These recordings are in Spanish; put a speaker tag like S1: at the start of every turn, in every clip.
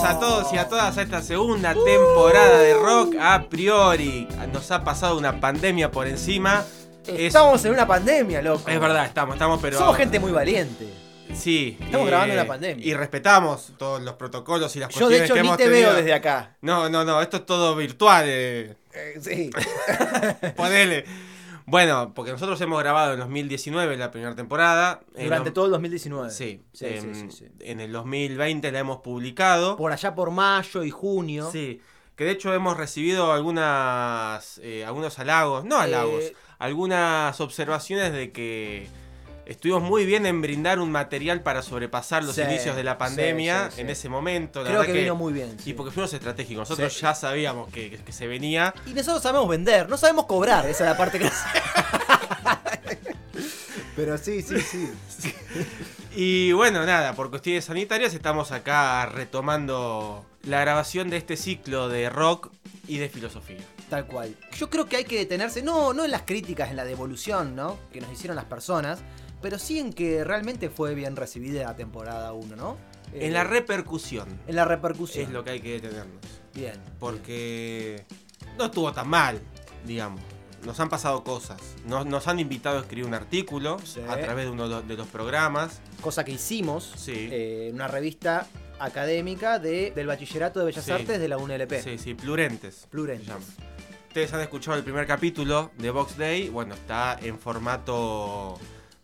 S1: Bienvenidos a todos y a todas a esta segunda temporada de Rock a priori. Nos ha pasado una pandemia por encima. Es,
S2: Estamos en una pandemia, loco.
S1: es verdad, estamos, estamos, pero.
S2: Somos gente muy valiente.
S1: Sí. eh,
S2: Estamos grabando en la pandemia.
S1: Y respetamos todos los protocolos y las
S2: Yo de hecho
S1: que
S2: ni
S1: hemos
S2: te
S1: tenido.
S2: veo desde acá.
S1: No, no, no, esto es todo virtual. eh.
S2: Eh, sí.
S1: Ponele. Bueno, porque nosotros hemos grabado en 2019 la primera temporada.
S2: Durante todo el 2019.
S1: Sí,
S2: Sí,
S1: en,
S2: sí, sí, sí.
S1: en el 2020 la hemos publicado.
S2: Por allá por mayo y junio.
S1: Sí, que de hecho hemos recibido algunas, eh, algunos halagos, no halagos,
S2: Eh,
S1: algunas observaciones de que estuvimos muy bien en brindar un material para sobrepasar los
S2: Sí,
S1: inicios de la pandemia
S2: sí, sí,
S1: en ese momento. La
S2: Creo que vino muy bien.
S1: Y porque fuimos estratégicos, nosotros ya sabíamos que, que- que se venía.
S2: Y nosotros sabemos vender, no sabemos cobrar, esa es la parte que Pero sí, sí, sí.
S1: Y bueno, nada, por cuestiones sanitarias estamos acá retomando la grabación de este ciclo de rock y de filosofía.
S2: Tal cual. Yo creo que hay que detenerse, no, no en las críticas, en la devolución, ¿no? Que nos hicieron las personas, pero sí en que realmente fue bien recibida la temporada 1, ¿no? Eh,
S1: En la repercusión
S2: en la repercusión.
S1: es lo que hay que detenernos.
S2: Bien.
S1: Porque no estuvo tan mal, digamos. Nos han pasado cosas. Nos, nos han invitado a escribir un artículo
S2: Sí.
S1: a través de uno de los- programas.
S2: Cosa que hicimos
S1: Sí.
S2: eh, en una revista académica de, del Bachillerato de Bellas
S1: Sí.
S2: Artes de la UNLP.
S1: Sí, sí, plurentes.
S2: Plurentes.
S1: Ustedes han escuchado el primer capítulo de Box Day. Bueno, está en formato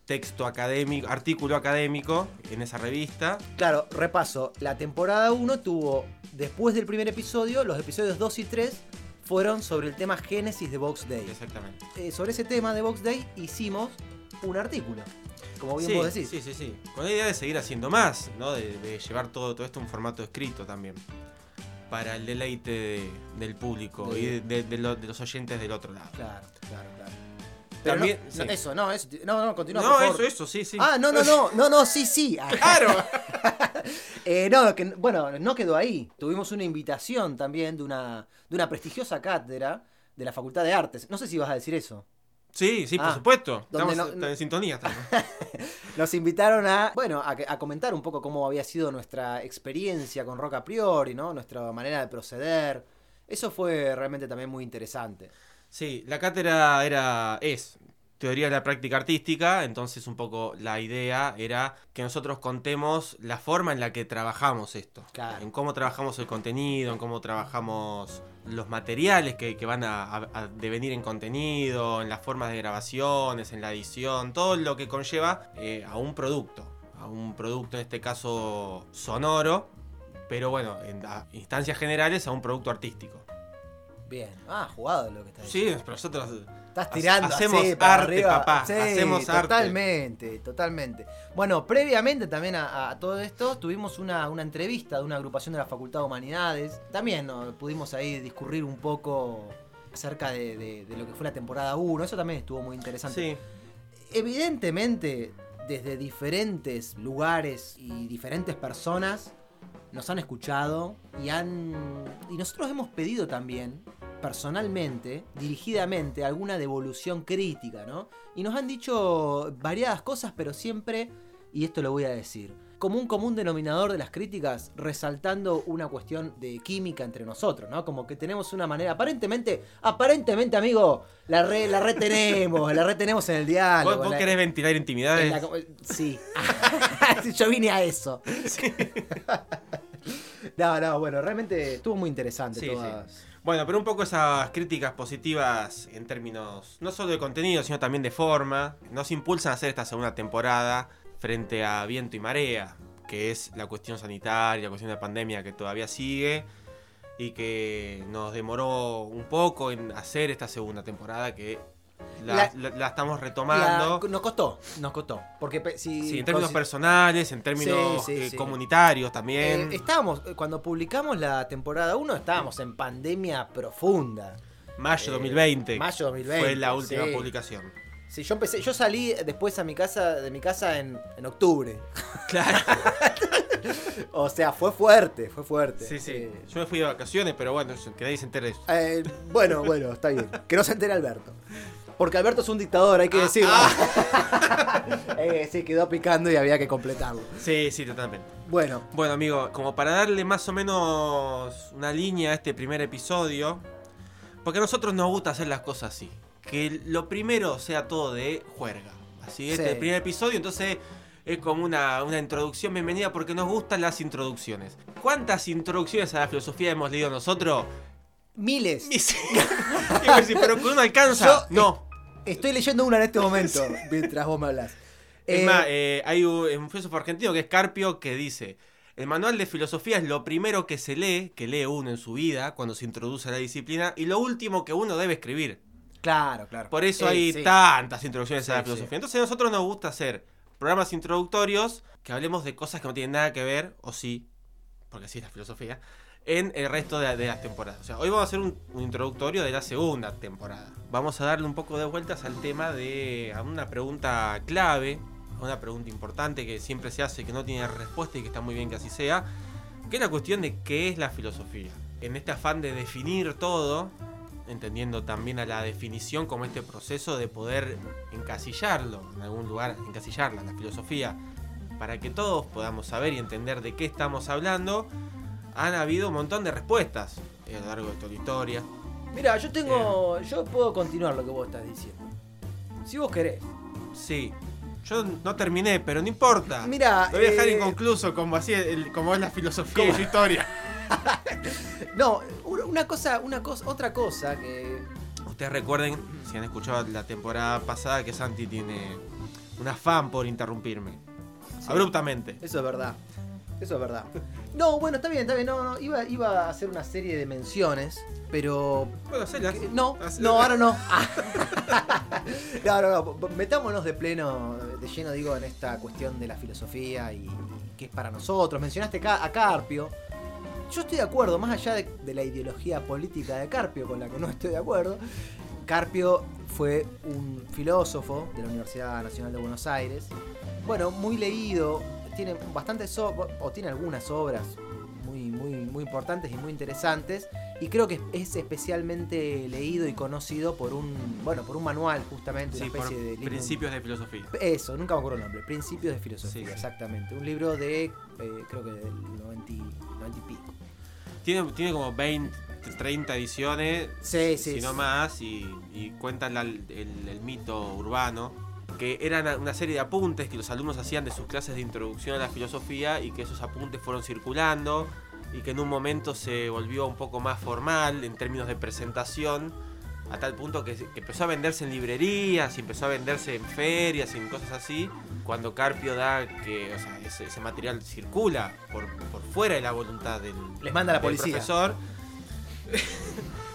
S1: texto académico, artículo académico en esa revista.
S2: Claro, repaso. La temporada 1 tuvo, después del primer episodio, los episodios 2 y 3 fueron sobre el tema Génesis de Box Day.
S1: Exactamente.
S2: Eh, sobre ese tema de Box Day hicimos un artículo. Como bien
S1: Sí,
S2: vos decís.
S1: sí, sí, sí. Con la idea de seguir haciendo más, ¿no? De, de llevar todo, todo esto en formato escrito también. Para el deleite de- del público
S2: De-
S1: y de, lo- de los oyentes del otro lado.
S2: Claro, claro. Pero
S1: También,
S2: no,
S1: sí.
S2: no, eso, no, eso. No, no, continúa.
S1: No,
S2: por
S1: eso,
S2: favor.
S1: eso, sí, sí.
S2: Ah, no, no, no, no, no, sí, sí. Ah,
S1: ¡Claro!
S2: eh, no, que, bueno, no quedó ahí. Tuvimos una invitación también de una, de una prestigiosa cátedra de la Facultad de Artes. No sé si vas a decir eso.
S1: Sí, sí, por
S2: Ah,
S1: supuesto. Estamos
S2: no-
S1: en sintonía.
S2: Nos invitaron a, bueno, a, a comentar un poco cómo había sido nuestra experiencia con Rock a Priori, ¿no? Nuestra manera de proceder. Eso fue realmente también muy interesante.
S1: Sí, la cátedra era, es teoría de la práctica artística, entonces un poco la idea era que nosotros contemos la forma en la que trabajamos esto,
S2: Claro.
S1: en cómo trabajamos el contenido, en cómo trabajamos los materiales que, que van a, a- devenir en contenido, en las formas de grabaciones, en la edición, todo lo que conlleva eh, a un producto, a un producto en este caso sonoro, pero bueno, en instancias generales a un producto artístico.
S2: Bien. Ah, jugado lo que estás
S1: Sí, pero nosotros
S2: Estás tirando
S1: Hacemos
S2: así para
S1: arte,
S2: arriba.
S1: papá,
S2: Sí,
S1: hacemos arte.
S2: totalmente, totalmente. Bueno, previamente también a, a todo esto tuvimos una, una entrevista de una agrupación de la Facultad de Humanidades. También ¿no? pudimos ahí discurrir un poco acerca de, de- de lo que fue la temporada 1. Eso también estuvo muy interesante.
S1: Sí,
S2: Evidentemente, desde diferentes lugares y diferentes personas nos han escuchado y han. Y nosotros hemos pedido también, personalmente, dirigidamente, alguna devolución crítica, ¿no? Y nos han dicho variadas cosas, pero siempre, y esto lo voy a decir, como un común denominador de las críticas, resaltando una cuestión de química entre nosotros, ¿no? Como que tenemos una manera, aparentemente, aparentemente, amigo, la re, la retenemos, la retenemos en el diálogo.
S1: ¿Vos, vos
S2: la-
S1: querés ventilar
S2: en
S1: intimidades?
S2: la sí. Yo vine a eso. No, no, bueno, realmente estuvo muy interesante
S1: Sí,
S2: todas.
S1: Bueno, pero un poco esas críticas positivas en términos no solo de contenido, sino también de forma, nos impulsan a hacer esta segunda temporada frente a viento y marea, que es la cuestión sanitaria, la cuestión de la pandemia que todavía sigue y que nos demoró un poco en hacer esta segunda temporada que la,
S2: La-
S1: la- la estamos retomando.
S2: La- nos costó, nos costó. Porque si,
S1: Sí, en términos personales, en términos
S2: Sí, sí,
S1: eh, comunitarios también.
S2: Eh, estábamos, eh, cuando publicamos la temporada 1, estábamos en pandemia profunda.
S1: mayo
S2: eh,
S1: 2020.
S2: mayo 2020,
S1: Fue la última publicación.
S2: Sí, yo empecé, yo salí después a mi casa, de mi casa en, en octubre.
S1: Claro.
S2: O sea, fue fuerte, fue fuerte.
S1: Sí, sí.
S2: Eh,
S1: Yo me fui de vacaciones, pero bueno, que nadie se entere de eso.
S2: eh, bueno, bueno, está bien. Que no se entere Alberto. Porque Alberto es un dictador, hay que
S1: Ah,
S2: decirlo. Eh, sí, quedó picando y había que completarlo.
S1: Sí, sí, totalmente.
S2: Bueno,
S1: Bueno, amigo, como para darle más o menos una línea a este primer episodio, porque a nosotros nos gusta hacer las cosas así. Que lo primero sea todo de juerga. Así, este
S2: Sí.
S1: es el primer episodio, entonces es como una, una introducción bienvenida porque nos gustan las introducciones. ¿Cuántas introducciones a la filosofía hemos leído nosotros?
S2: miles.
S1: Pero con uno alcanza.
S2: Yo-
S1: no.
S2: Estoy leyendo una en este momento, mientras vos me hablas.
S1: Es
S2: Eh,
S1: más, eh, hay un, filósofo argentino que es Carpio que dice: El manual de filosofía es lo primero que se lee, que lee uno en su vida cuando se introduce a la disciplina, y lo último que uno debe escribir.
S2: Claro, claro.
S1: Por eso
S2: Eh,
S1: hay
S2: sí.
S1: tantas introducciones
S2: Sí,
S1: a la
S2: sí.
S1: filosofía. Entonces, a nosotros nos gusta hacer programas introductorios que hablemos de cosas que no tienen nada que ver, o sí, porque sí es la filosofía, en el resto de, las temporadas. Hoy vamos a hacer un, un introductorio de la segunda temporada. Vamos a darle un poco de vueltas al tema de a una pregunta clave, a una pregunta importante que siempre se hace, que no tiene respuesta y que está muy bien que así sea, que es la cuestión de qué es la filosofía. En este afán de definir todo, entendiendo también a la definición como este proceso de poder encasillarlo en algún lugar, encasillarla, la filosofía, para que todos podamos saber y entender de qué estamos hablando, han habido un montón de respuestas a lo largo de toda la historia.
S2: Mira, yo tengo. Yo puedo continuar lo que vos estás diciendo. Si vos querés.
S1: Sí, yo no terminé, pero no importa.
S2: Mira,
S1: Lo voy a dejar
S2: eh,
S1: inconcluso como, así, el- como es la filosofía
S2: ¿Cómo?
S1: y su historia.
S2: No, una cosa, una cosa, otra cosa que.
S1: Ustedes recuerden, si han escuchado la temporada pasada, que Santi tiene un afán por interrumpirme.
S2: Sí.
S1: Abruptamente.
S2: Eso es verdad. Eso es verdad. No, bueno, está bien, está bien. No, no, iba, iba a hacer una serie de menciones, pero.
S1: Bueno, hacelas.
S2: que- No, no, ahora no. no, no, no. Metámonos de pleno, de lleno, digo, en esta cuestión de la filosofía y, y qué es para nosotros. Mencionaste a Carpio. Yo estoy de acuerdo, más allá de, de la ideología política de Carpio, con la que no estoy de acuerdo. Carpio fue un filósofo de la Universidad Nacional de Buenos Aires. Bueno, muy leído, tiene bastantes o, o tiene algunas obras muy, muy, muy importantes y muy interesantes. Y creo que es especialmente leído y conocido por un, bueno, por un manual justamente,
S1: Sí,
S2: una
S1: por
S2: especie de libro-
S1: principios de filosofía.
S2: Eso, nunca me acuerdo el nombre. Principios de filosofía,
S1: Sí, sí.
S2: exactamente. Un libro de, eh, creo que del 90, y- 90 y pico.
S1: Tiene, tiene como 20, 30 ediciones, si no más, y, y cuentan el mito urbano, que eran una serie de apuntes que los alumnos hacían de sus clases de introducción a la filosofía y que esos apuntes fueron circulando y que en un momento se volvió un poco más formal en términos de presentación, a tal punto que, que empezó a venderse en librerías y empezó a venderse en ferias y en cosas así, cuando Carpio da que o sea, ese, ese material circula por, por fuera de la voluntad del,
S2: Les manda la policía.
S1: profesor.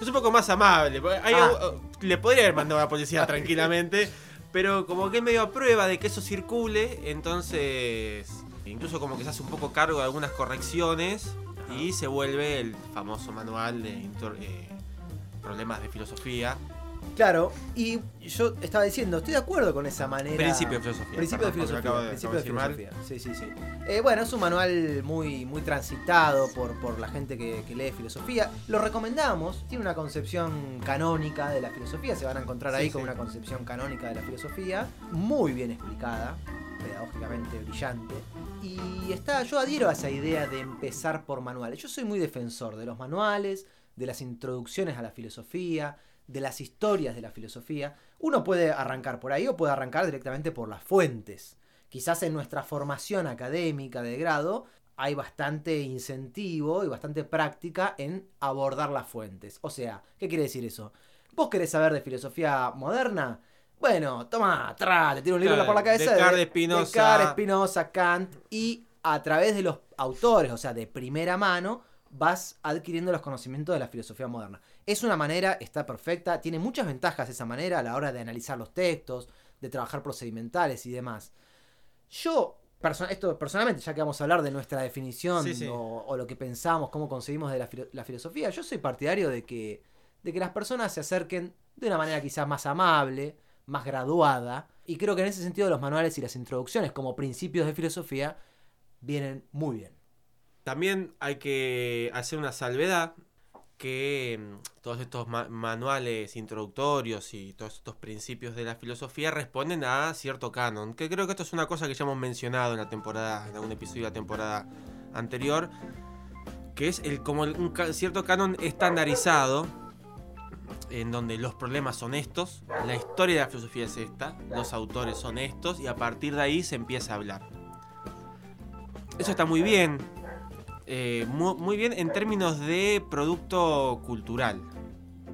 S1: es un poco más amable. hay-
S2: Ah.
S1: Le podría haber mandado a la policía tranquilamente. Pero como que es medio a prueba de que eso circule, entonces incluso como que se hace un poco cargo de algunas correcciones y se vuelve el famoso manual de eh, problemas de filosofía.
S2: Claro, y yo estaba diciendo, estoy de acuerdo con esa manera.
S1: Principio de filosofía.
S2: Principio de
S1: perdón,
S2: filosofía.
S1: acabo de-
S2: principio de filosofía. Sí, sí, sí. Eh, bueno, es un manual muy, muy transitado por, por la gente que, que lee filosofía. Lo recomendamos. Tiene una concepción canónica de la filosofía. Se van a encontrar ahí
S1: Sí,
S2: con
S1: sí.
S2: una concepción canónica de la filosofía. Muy bien explicada. Pedagógicamente brillante. Y está, yo adhiero a esa idea de empezar por manuales. Yo soy muy defensor de los manuales, de las introducciones a la filosofía, de las historias de la filosofía. Uno puede arrancar por ahí o puede arrancar directamente por las fuentes. Quizás en nuestra formación académica de grado hay bastante incentivo y bastante práctica en abordar las fuentes. O sea, ¿qué quiere decir eso? ¿Vos querés saber de filosofía moderna? Bueno, toma, tra, te tiro un libro
S1: Claro,
S2: por la cabeza.
S1: Descartes, Spinoza.
S2: Descartes, Spinoza, Kant. Y a través de los autores, o sea, de primera mano, vas adquiriendo los conocimientos de la filosofía moderna. Es una manera, está perfecta, tiene muchas ventajas esa manera a la hora de analizar los textos, de trabajar procedimentales y demás. Yo, esto personalmente, ya que vamos a hablar de nuestra definición O, lo que pensamos, cómo concebimos de la, filosofía, yo soy partidario de que, de que las personas se acerquen de una manera quizás más amable, más graduada, y creo que en ese sentido los manuales y las introducciones como principios de filosofía vienen muy bien.
S1: También hay que hacer una salvedad que mm, todos estos manuales introductorios y todos estos principios de la filosofía responden a cierto canon, que creo que esto es una cosa que ya hemos mencionado en la temporada, en algún episodio de la temporada anterior, que es el como un cierto canon estandarizado en donde los problemas son estos, la historia de la filosofía es esta, los autores son estos y a partir de ahí se empieza a hablar. Eso está muy bien, eh, muy, bien en términos de producto cultural.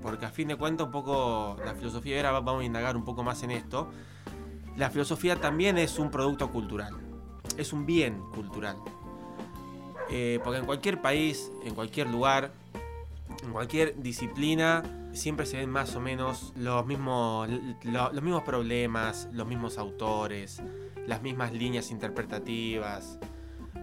S1: Porque a fin de cuentas, un poco la filosofía, ahora vamos a indagar un poco más en esto. La filosofía también es un producto cultural. Es un bien cultural. Eh, porque en cualquier país, en cualquier lugar, en cualquier disciplina, siempre se ven más o menos los mismos, los mismos problemas, los mismos autores, las mismas líneas interpretativas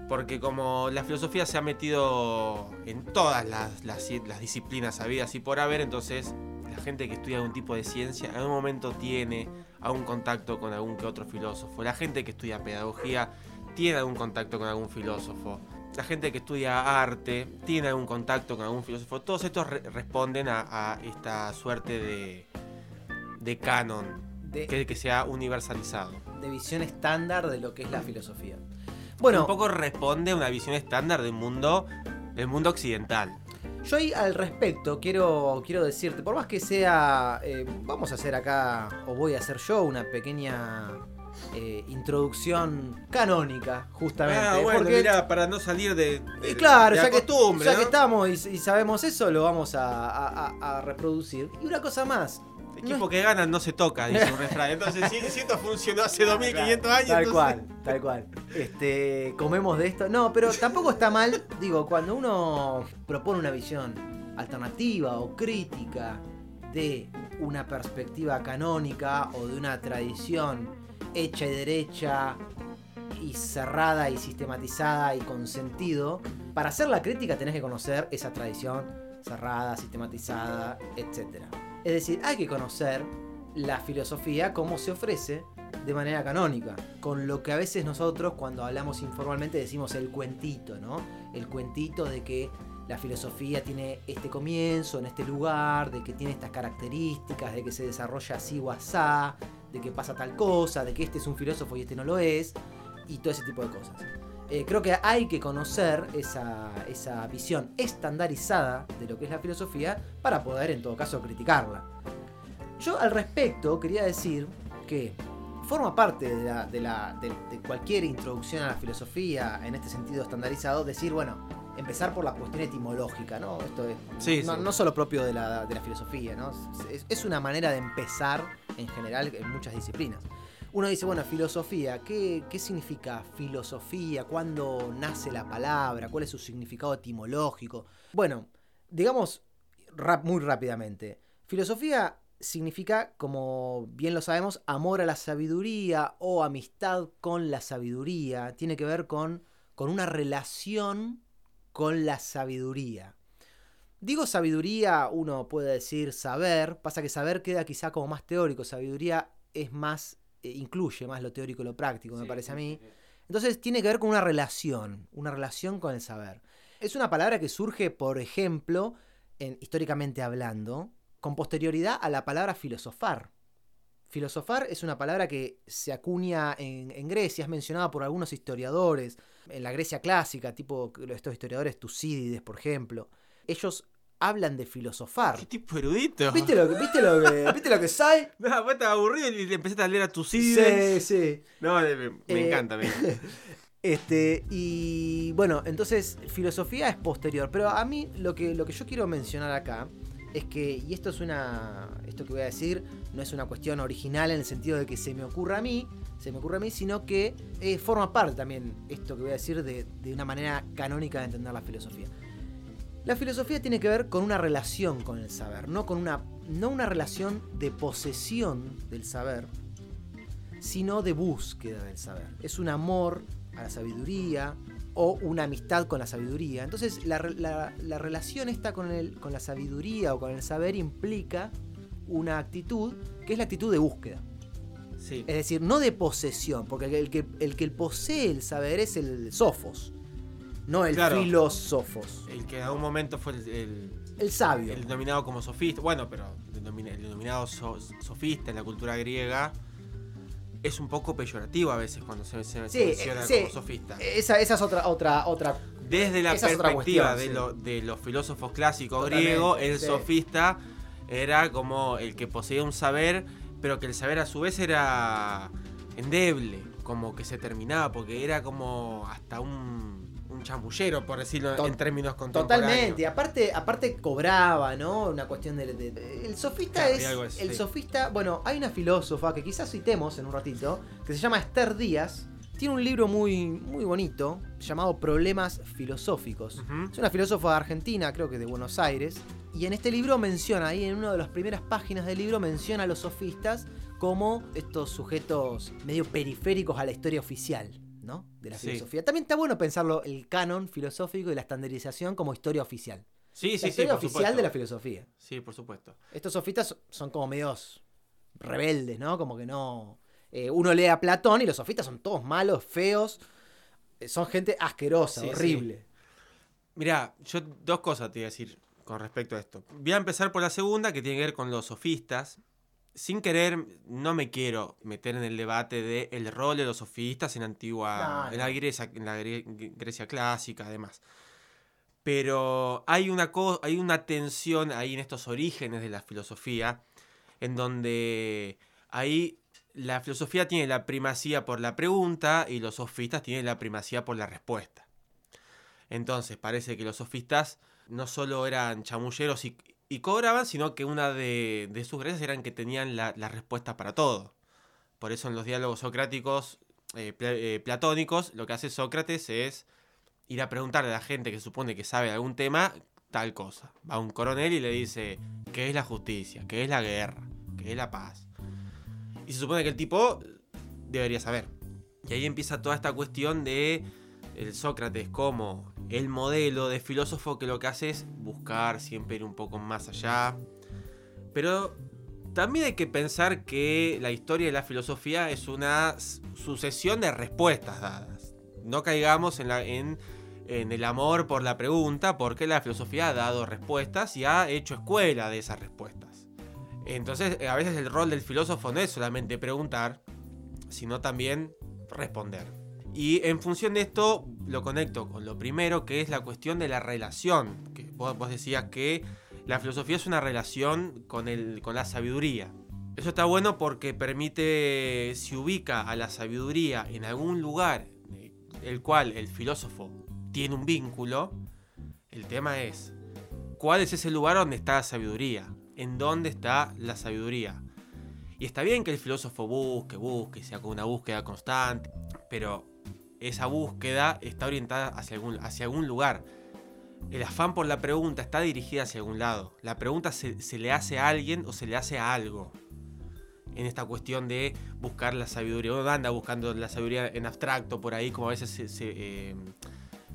S1: porque como la filosofía se ha metido en todas las, disciplinas habidas y por haber, entonces la gente que estudia algún tipo de ciencia en algún momento tiene algún contacto con algún que otro filósofo. La gente que estudia pedagogía tiene algún contacto con algún filósofo. La gente que estudia arte tiene algún contacto con algún filósofo. Todos estos responden a, esta suerte de, canon de, que, que se ha universalizado.
S2: De visión estándar de lo que es la filosofía.
S1: Bueno, un poco responde a una visión estándar del mundo, del mundo occidental.
S2: Yo ahí al respecto quiero, quiero decirte, por más que sea, eh, vamos a hacer acá, o voy a hacer yo, una pequeña eh, introducción canónica, justamente.
S1: Ah, bueno, mira, para no salir de,
S2: y claro, ya, que, ya que estamos y, sabemos eso, lo vamos a reproducir. Y una cosa más,
S1: equipo que gana no se toca, dice un refrán. Entonces, si, esto funcionó hace 2500 años.
S2: Tal cual, tal cual. Este, comemos de esto. No, pero tampoco está mal, digo, cuando uno propone una visión alternativa o crítica de una perspectiva canónica o de una tradición hecha y derecha y cerrada y sistematizada y con sentido, para hacer la crítica tenés que conocer esa tradición cerrada, sistematizada, etcétera. Es decir, hay que conocer la filosofía como se ofrece de manera canónica, con lo que a veces nosotros cuando hablamos informalmente decimos el cuentito, ¿no? El cuentito de que la filosofía tiene este comienzo en este lugar, de que tiene estas características, de que se desarrolla así o asá, de que pasa tal cosa, de que este es un filósofo y este no lo es, y todo ese tipo de cosas. Eh, creo que hay que conocer esa, esa, visión estandarizada de lo que es la filosofía para poder en todo caso criticarla. Yo al respecto quería decir que forma parte de, la, de, cualquier introducción a la filosofía en este sentido estandarizado, decir, bueno, empezar por la cuestión etimológica, ¿no? Esto es no, solo propio de la, filosofía, ¿no? es una manera de empezar en general en muchas disciplinas uno dice, bueno, filosofía, ¿qué, significa filosofía? ¿Cuándo nace la palabra? ¿Cuál es su significado etimológico? Bueno, digamos muy rápidamente, filosofía significa, como bien lo sabemos, amor a la sabiduría o amistad con la sabiduría. Tiene que ver con, con una relación con la sabiduría. Digo sabiduría, uno puede decir saber, pasa que saber queda quizá como más teórico, sabiduría es más incluye más lo teórico y lo práctico, me parece a mí. Entonces tiene que ver con una relación, una relación con el saber. Es una palabra que surge, por ejemplo, en, históricamente hablando, con posterioridad a la palabra filosofar. Filosofar es una palabra que se acuña en, en, Grecia, es mencionada por algunos historiadores, en la Grecia clásica, tipo estos historiadores Tucídides, por ejemplo. Ellos hablan de filosofar.
S1: ¿Qué tipo erudito?
S2: ¿Viste lo, ¿viste lo que, ¿viste lo que sai?
S1: No, vos estabas aburrido y le empezaste a leer a tus Sí, sí. No, me, me eh, encanta, me
S2: Este, y bueno, entonces filosofía es posterior. Pero a mí lo que, lo que yo quiero mencionar acá es que, y esto es una. Esto que voy a decir no es una cuestión original en el sentido de que se me ocurra a mí, se me ocurre a mí, sino que eh, forma parte también, esto que voy a decir, de, de una manera canónica de entender la filosofía La filosofía tiene que ver con una relación con el saber, no con una, no una relación de posesión del saber, sino de búsqueda del saber. Es un amor a la sabiduría o una amistad con la sabiduría. Entonces la, la- la relación esta con, el- con la sabiduría o con el saber implica una actitud que es la actitud de búsqueda.
S1: Sí.
S2: Es decir, no de posesión, porque el que, el que posee el saber es el sofos, no el
S1: Claro.
S2: filósofos,
S1: El que en algún momento fue el, el-
S2: el sabio.
S1: el denominado como sofista. Bueno, pero el, denomina- el denominado so- sofista en la cultura griega es un poco peyorativo a veces cuando se, se- se
S2: Sí,
S1: menciona
S2: sí.
S1: como sofista.
S2: Esa, esa es otra, otra, otra.
S1: Desde la perspectiva
S2: cuestión,
S1: de,
S2: sí.
S1: lo- de los filósofos clásicos griegos, el sofista era como el que poseía un saber, pero que el saber a su vez era endeble, como que se terminaba, porque era como hasta un chamullero, por decirlo
S2: To-
S1: en términos contemporáneos.
S2: Totalmente. Y aparte, aparte cobraba, ¿no? Una cuestión de. de- de- el sofista
S1: Claro,
S2: es.
S1: así,
S2: el
S1: sí.
S2: sofista. Bueno, hay una filósofa que quizás citemos en un ratito, que se llama Esther Díaz. Tiene un libro muy, muy bonito llamado Problemas Filosóficos. Es una filósofa argentina, creo que de Buenos Aires. Y en este libro menciona, ahí en una de las primeras páginas del libro, menciona a los sofistas como estos sujetos medio periféricos a la historia oficial, ¿no? De la
S1: Sí.
S2: filosofía. También está bueno pensarlo el canon filosófico y la estandarización como historia oficial.
S1: Sí,
S2: la
S1: sí, sí,
S2: historia oficial
S1: supuesto.
S2: de la filosofía.
S1: Sí, por supuesto.
S2: Estos sofistas son como medios rebeldes, ¿no? Como que no. eh, uno lee a Platón y los sofistas son todos malos, feos. eh, Son gente asquerosa,
S1: sí.
S2: horrible.
S1: Mirá, yo dos cosas te voy a decir con respecto a esto. Voy a empezar por la segunda, que tiene que ver con los sofistas. Sin querer, no me quiero meter en el debate de el rol de los sofistas en antigua,
S2: No,
S1: en la Grecia, en la Gre- Grecia clásica, además. Pero hay una co- hay una tensión ahí en estos orígenes de la filosofía, en donde ahí la filosofía tiene la primacía por la pregunta y los sofistas tienen la primacía por la respuesta. Entonces parece que los sofistas no solo eran chamulleros y, y cobraban, sino que una de, de sus gracias eran que tenían la, respuesta para todo. Por eso en los diálogos socráticos, eh, eh, platónicos, lo que hace Sócrates es ir a preguntarle a la gente que supone que sabe de algún tema tal cosa. Va un coronel y le dice, ¿qué es la justicia? ¿Qué es la guerra? ¿Qué es la paz? Y se supone que el tipo debería saber. Y ahí empieza toda esta cuestión de el Sócrates como el modelo de filósofo que lo que hace es buscar siempre ir un poco más allá. Pero también hay que pensar que la historia de la filosofía es una sucesión de respuestas dadas. No caigamos en, en- en el amor por la pregunta, porque la filosofía ha dado respuestas y ha hecho escuela de esas respuestas. Entonces, a veces el rol del filósofo no es solamente preguntar, sino también responder. Y en función de esto lo conecto con lo primero, que es la cuestión de la relación. Que vos, decías que la filosofía es una relación con, el, con la sabiduría. Eso está bueno porque permite, si ubica a la sabiduría en algún lugar, eh, el cual el filósofo tiene un vínculo, el tema es, ¿cuál es ese lugar donde está la sabiduría? ¿En dónde está la sabiduría? Y está bien que el filósofo busque, busque, sea con una búsqueda constante, pero esa búsqueda está orientada hacia algún, hacia algún lugar. El afán por la pregunta está dirigida hacia algún lado. La pregunta se, se le hace a alguien o se le hace a algo. En esta cuestión de buscar la sabiduría. Uno anda buscando la sabiduría en abstracto por ahí, como a veces se, se,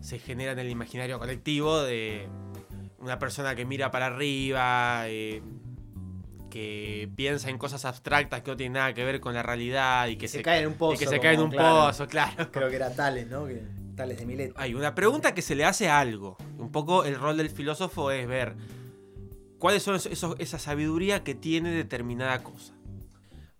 S1: se genera en el imaginario colectivo de una persona que mira para arriba, eh, que piensa en cosas abstractas que no tienen nada que ver con la realidad y que
S2: se,
S1: se,
S2: cae en un pozo.
S1: y que se cae en un
S2: claro.
S1: pozo, claro.
S2: Creo que era Tales, ¿no? Que, tales de Milet.
S1: Hay una pregunta que se le hace a algo. Un poco el rol del filósofo es ver cuáles son esos, esa sabiduría que tiene determinada cosa.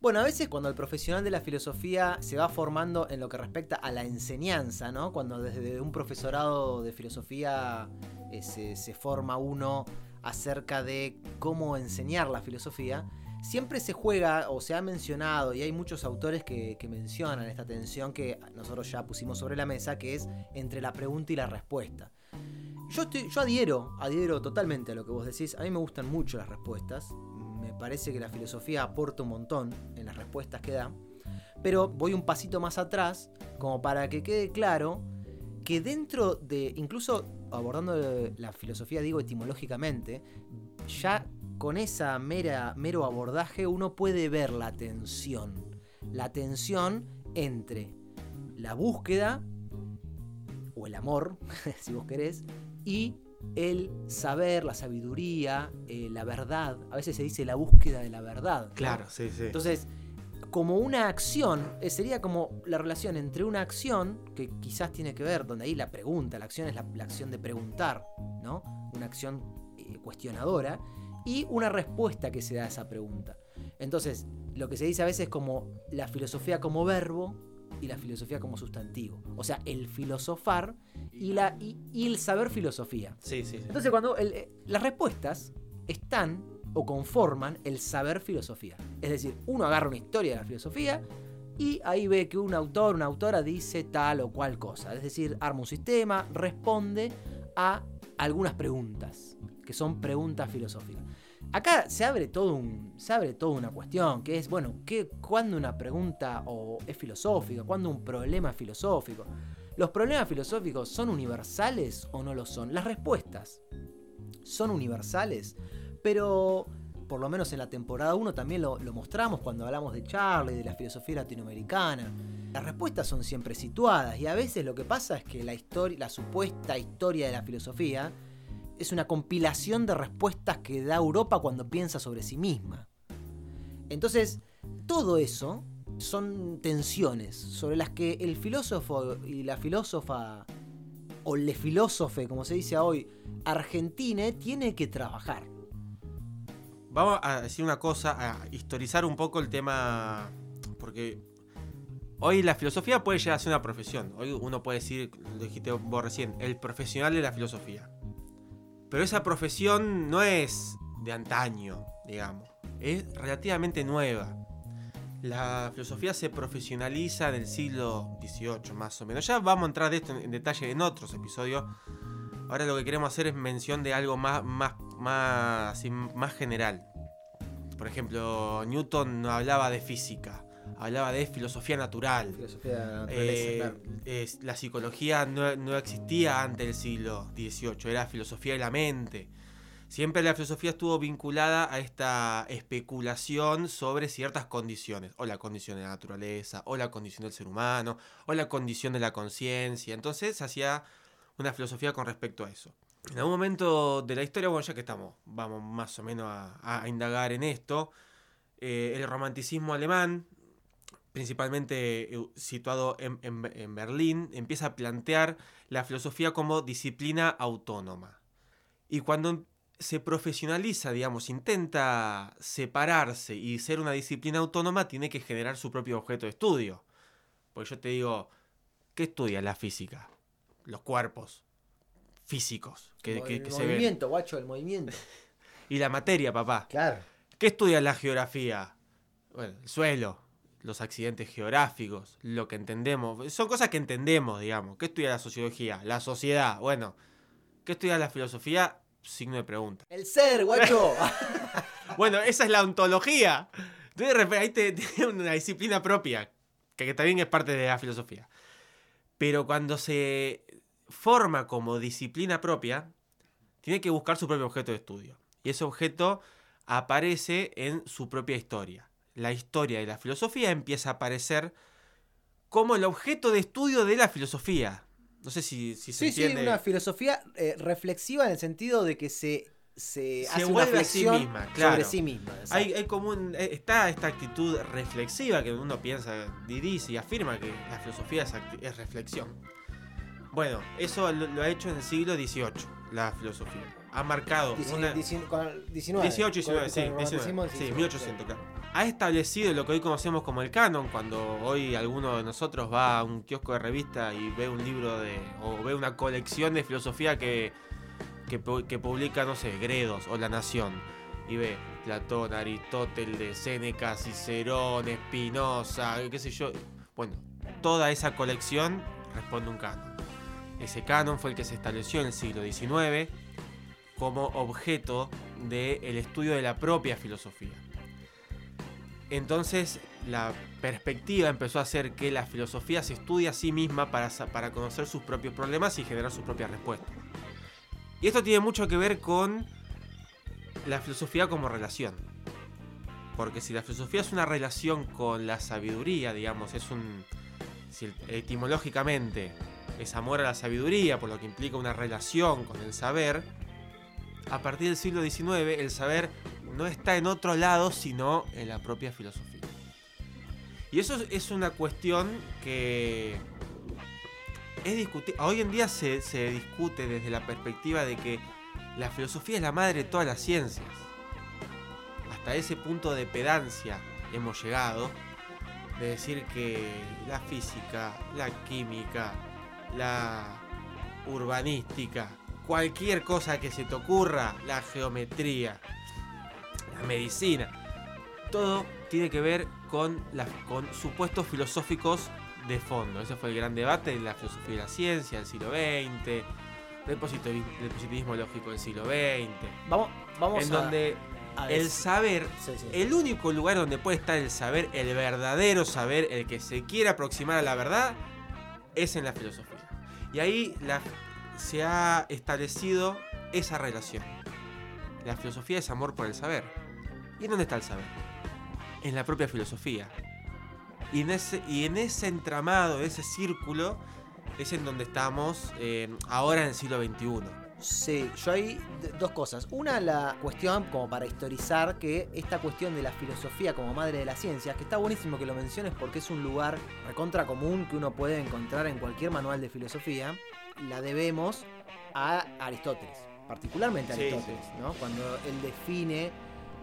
S2: Bueno, a veces cuando el profesional de la filosofía se va formando en lo que respecta a la enseñanza, ¿no? Cuando desde un profesorado de filosofía eh, se, se forma uno acerca de cómo enseñar la filosofía, siempre se juega o se ha mencionado, y hay muchos autores que, mencionan esta tensión que nosotros ya pusimos sobre la mesa, que es entre la pregunta y la respuesta. Yo, estoy, yo adhiero, adhiero totalmente a lo que vos decís. A mí me gustan mucho las respuestas. Me parece que la filosofía aporta un montón en las respuestas que da. Pero voy un pasito más atrás, como para que quede claro que dentro de, incluso abordando la filosofía, digo etimológicamente, ya con esa mera, mero abordaje uno puede ver la tensión. La tensión entre la búsqueda, o el amor, si vos querés, y el saber, la sabiduría, eh, la verdad. A veces se dice la búsqueda de la verdad. ¿no?
S1: Claro, sí, sí.
S2: Entonces, como una acción, eh, sería como la relación entre una acción, que quizás tiene que ver, donde ahí la pregunta, la acción es la, la acción de preguntar, ¿no? Una acción eh, cuestionadora, y una respuesta que se da a esa pregunta. Entonces, lo que se dice a veces es como la filosofía como verbo y la filosofía como sustantivo. O sea, el filosofar y, la, y, y el saber filosofía.
S1: sí, sí, sí.
S2: Entonces, cuando el- eh, las respuestas están o conforman el saber filosofía. Es decir, uno agarra una historia de la filosofía y ahí ve que un autor, una autora dice tal o cual cosa. Es decir, arma un sistema, responde a algunas preguntas, que son preguntas filosóficas. Acá se abre todo un, se abre toda una cuestión, que es, bueno, ¿qué, ¿cuándo una pregunta o es filosófica? ¿Cuándo un problema es filosófico? ¿Los problemas filosóficos son universales o no lo son? Las respuestas son universales, pero por lo menos en la temporada 1 también lo, mostramos cuando hablamos de Charlie, de la filosofía latinoamericana. Las respuestas son siempre situadas y a veces lo que pasa es que la, historia, la supuesta historia de la filosofía es una compilación de respuestas que da Europa cuando piensa sobre sí misma. Entonces, todo eso son tensiones sobre las que el filósofo y la filósofa, o le filósofe, como se dice hoy, argentine, tiene que trabajar.
S1: Vamos a decir una cosa, a historizar un poco el tema, porque hoy la filosofía puede llegar a ser una profesión. Hoy uno puede decir, lo dijiste vos recién, el profesional de la filosofía. Pero esa profesión no es de antaño, digamos. Es relativamente nueva. La filosofía se profesionaliza en el siglo XVIII, más o menos. Ya vamos a entrar de esto en detalle en otros episodios. Ahora lo que queremos hacer es mención de algo más, más, más, así, más general. Por ejemplo, Newton no hablaba de física, hablaba de filosofía natural.
S2: Filosofía de la
S1: Eh,
S2: claro.
S1: es- la psicología no, no existía antes del siglo XVIII, era filosofía de la mente. Siempre la filosofía estuvo vinculada a esta especulación sobre ciertas condiciones, o la condición de la naturaleza, o la condición del ser humano, o la condición de la conciencia. Entonces se hacía una filosofía con respecto a eso. En algún momento de la historia, bueno, ya que estamos, vamos más o menos a, indagar en esto, eh, el romanticismo alemán, principalmente eh, situado en Berlín, empieza a plantear la filosofía como disciplina autónoma. Y cuando se profesionaliza, digamos, intenta separarse y ser una disciplina autónoma, tiene que generar su propio objeto de estudio. Porque yo te digo, ¿qué estudia la física? Los cuerpos físicos que, que-
S2: el
S1: ven.
S2: movimiento, guacho, el movimiento.
S1: Y la materia, papá.
S2: Claro.
S1: ¿Qué estudia la geografía? Bueno, el suelo, los accidentes geográficos, lo que entendemos. Son cosas que entendemos, digamos. ¿Qué estudia la sociología? La sociedad. Bueno, ¿qué estudia la filosofía? Signo de pregunta.
S2: El ser, guacho.
S1: Bueno, esa es la ontología. Entonces, ahí te- tiene una disciplina propia, que, que también es parte de la filosofía. Pero cuando se forma como disciplina propia, tiene que buscar su propio objeto de estudio. Y ese objeto aparece en su propia historia. La historia de la filosofía empieza a aparecer como el objeto de estudio de la filosofía. No sé si, si se
S2: sí, sí, una filosofía eh, reflexiva en el sentido de que se, se,
S1: Se
S2: hace una
S1: vuelve a sí misma, claro.
S2: sobre sí misma.
S1: Hay, hay como un- eh, está esta actitud reflexiva que uno piensa dice y afirma que la filosofía es reflexión. Bueno, eso lo, lo ha hecho en el siglo XVIII, la filosofía. Ha marcado
S2: Dieci-
S1: una...
S2: dieci- con- 19.
S1: 18, 19,
S2: Con-
S1: sí,
S2: con el
S1: 19,
S2: romanticismo,
S1: sí,
S2: 19,
S1: 1800, claro. Ha establecido lo que hoy conocemos como el canon, cuando hoy alguno de nosotros va a un kiosco de revista y ve un libro de. o ve una colección de filosofía que, que, que publica, no sé, Gredos o La Nación, y ve Platón, Aristóteles, Séneca, Cicerón, Espinosa, qué sé yo. Bueno, toda esa colección responde un canon. Ese canon fue el que se estableció en el siglo XIX como objeto del estudio de la propia filosofía. Entonces la perspectiva empezó a ser que la filosofía se estudia a sí misma para, para conocer sus propios problemas y generar sus propias respuestas. Y esto tiene mucho que ver con la filosofía como relación. Porque si la filosofía es una relación con la sabiduría, digamos, es un. Etimológicamente es amor a la sabiduría, por lo que implica una relación con el saber, a partir del siglo XIX el saber no está en otro lado sino en la propia filosofía. Y eso es una cuestión que es discutir. Hoy en día se, se discute desde la perspectiva de que la filosofía es la madre de todas las ciencias. Hasta ese punto de pedancia hemos llegado de decir que la física, la química, la urbanística, cualquier cosa que se te ocurra, la geometría, la medicina, todo tiene que ver con, la, con supuestos filosóficos de fondo. Ese fue el gran debate de la filosofía de la ciencia del siglo XX, del positivismo, lógico del siglo XX.
S2: Vamos, vamos
S1: en donde el saber, el único lugar donde puede estar el saber, el verdadero saber, el que se quiere aproximar a la verdad, es en la filosofía. Y ahí se ha establecido esa relación. La filosofía es amor por el saber. ¿Y dónde está el saber? En la propia filosofía. Y en ese, y en ese entramado, ese círculo, es en donde estamos eh, ahora en el siglo XXI.
S2: Sí, yo hay dos cosas. Una, la cuestión, como para historizar, que esta cuestión de la filosofía como madre de las ciencias, que está buenísimo que lo menciones porque es un lugar recontra común que uno puede encontrar en cualquier manual de filosofía, la debemos a Aristóteles, particularmente a Aristóteles, ¿no? Cuando él define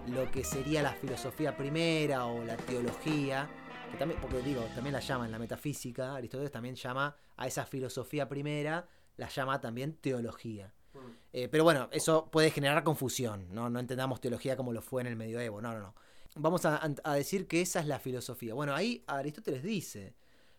S2: lo que sería la filosofía primera o la teología, que también, porque digo, también la llama en la metafísica, Aristóteles también llama a esa filosofía primera, la llama también teología. Eh, pero bueno, eso puede generar confusión, ¿no? No entendamos teología como lo fue en el medioevo, no, no, no. Vamos a, decir que esa es la filosofía. Bueno, ahí Aristóteles dice,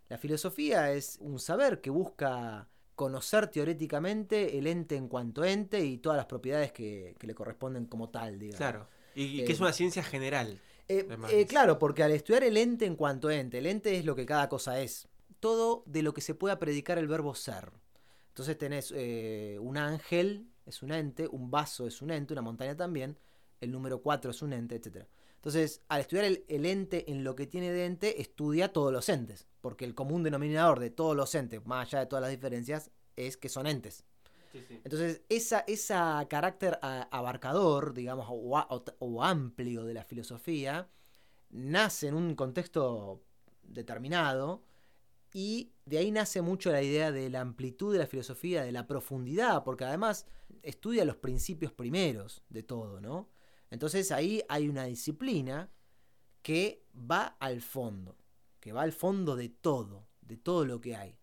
S2: la filosofía es un saber que busca conocer teóricamente el ente en cuanto ente y todas las propiedades que, le corresponden como tal, digamos.
S1: Claro, y, que es eh, una ciencia general.
S2: Eh, claro, porque al estudiar el ente en cuanto ente, el ente es lo que cada cosa es. Todo de lo que se pueda predicar el verbo ser. Entonces tenés eh, un ángel, es un ente, un vaso es un ente, una montaña también, el número 4 es un ente, etc. Entonces, al estudiar el, ente en lo que tiene de ente, estudia todos los entes, porque el común denominador de todos los entes, más allá de todas las diferencias, es que son entes. Entonces, esa, esa carácter abarcador, digamos, o, amplio de la filosofía, nace en un contexto determinado y de ahí nace mucho la idea de la amplitud de la filosofía, de la profundidad, porque además estudia los principios primeros de todo, ¿no? Entonces ahí hay una disciplina que va al fondo, que va al fondo de todo, de todo lo que hay.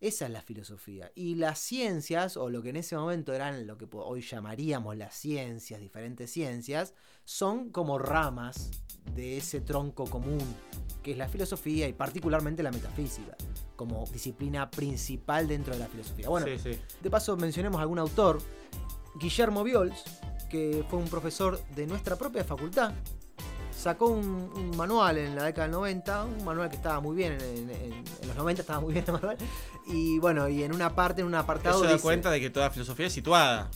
S2: Esa es la filosofía. Y las ciencias, o lo que en ese momento eran lo que hoy llamaríamos las ciencias, diferentes ciencias, son como ramas de ese tronco común que es la filosofía y particularmente la metafísica, como disciplina principal dentro de la filosofía. Bueno, de paso mencionemos algún autor, Guillermo Viols, que fue un profesor de nuestra propia facultad, sacó un, manual en la década del 90, un manual que estaba muy bien, en, los 90 estaba muy bien el manual, y bueno, y en una parte, en un apartado...
S1: Eso da cuenta de que toda filosofía es situada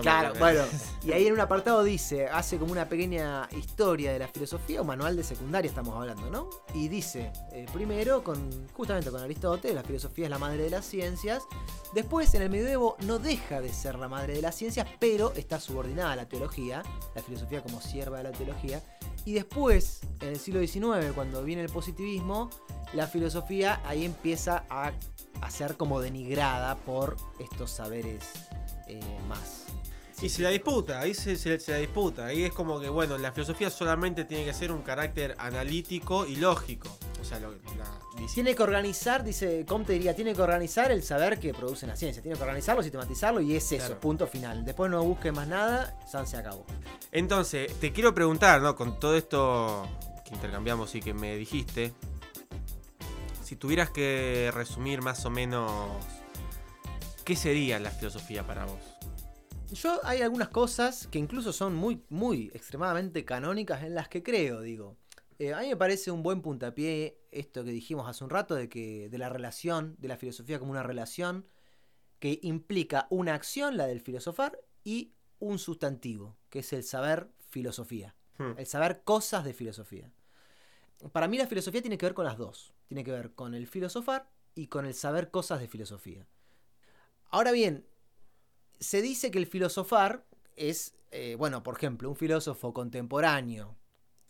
S2: claro, bueno. Y ahí en un apartado dice, hace como una pequeña historia de la filosofía, o manual de secundaria estamos hablando, ¿no? Y dice, eh, primero, con, justamente con Aristóteles, la filosofía es la madre de las ciencias. Después, en el medioevo, no deja de ser la madre de las ciencias, pero está subordinada a la teología, la filosofía como sierva de la teología. Y después, en el siglo XIX, cuando viene el positivismo, la filosofía ahí empieza a, ser como denigrada por estos saberes eh, más
S1: y se la disputa, ahí se, la disputa. Ahí es como que, bueno, la filosofía solamente tiene que ser un carácter analítico y lógico. O sea, lo,
S2: tiene que organizar, dice Comte diría, tiene que organizar el saber que produce la ciencia. Tiene que organizarlo, sistematizarlo y es eso, punto final. Después no busque más nada, San se acabó.
S1: Entonces, te quiero preguntar, ¿no? Con todo esto que intercambiamos y que me dijiste, si tuvieras que resumir más o menos, ¿qué sería la filosofía para vos?
S2: Yo hay algunas cosas que incluso son muy, muy extremadamente canónicas en las que creo, digo. Eh, a mí me parece un buen puntapié esto que dijimos hace un rato de que de la relación, de la filosofía como una relación que implica una acción, la del filosofar, y un sustantivo, que es el saber filosofía.
S1: Hmm.
S2: El saber cosas de filosofía. Para mí la filosofía tiene que ver con las dos. Tiene que ver con el filosofar y con el saber cosas de filosofía. Ahora bien, se dice que el filosofar es, eh, bueno, por ejemplo, un filósofo contemporáneo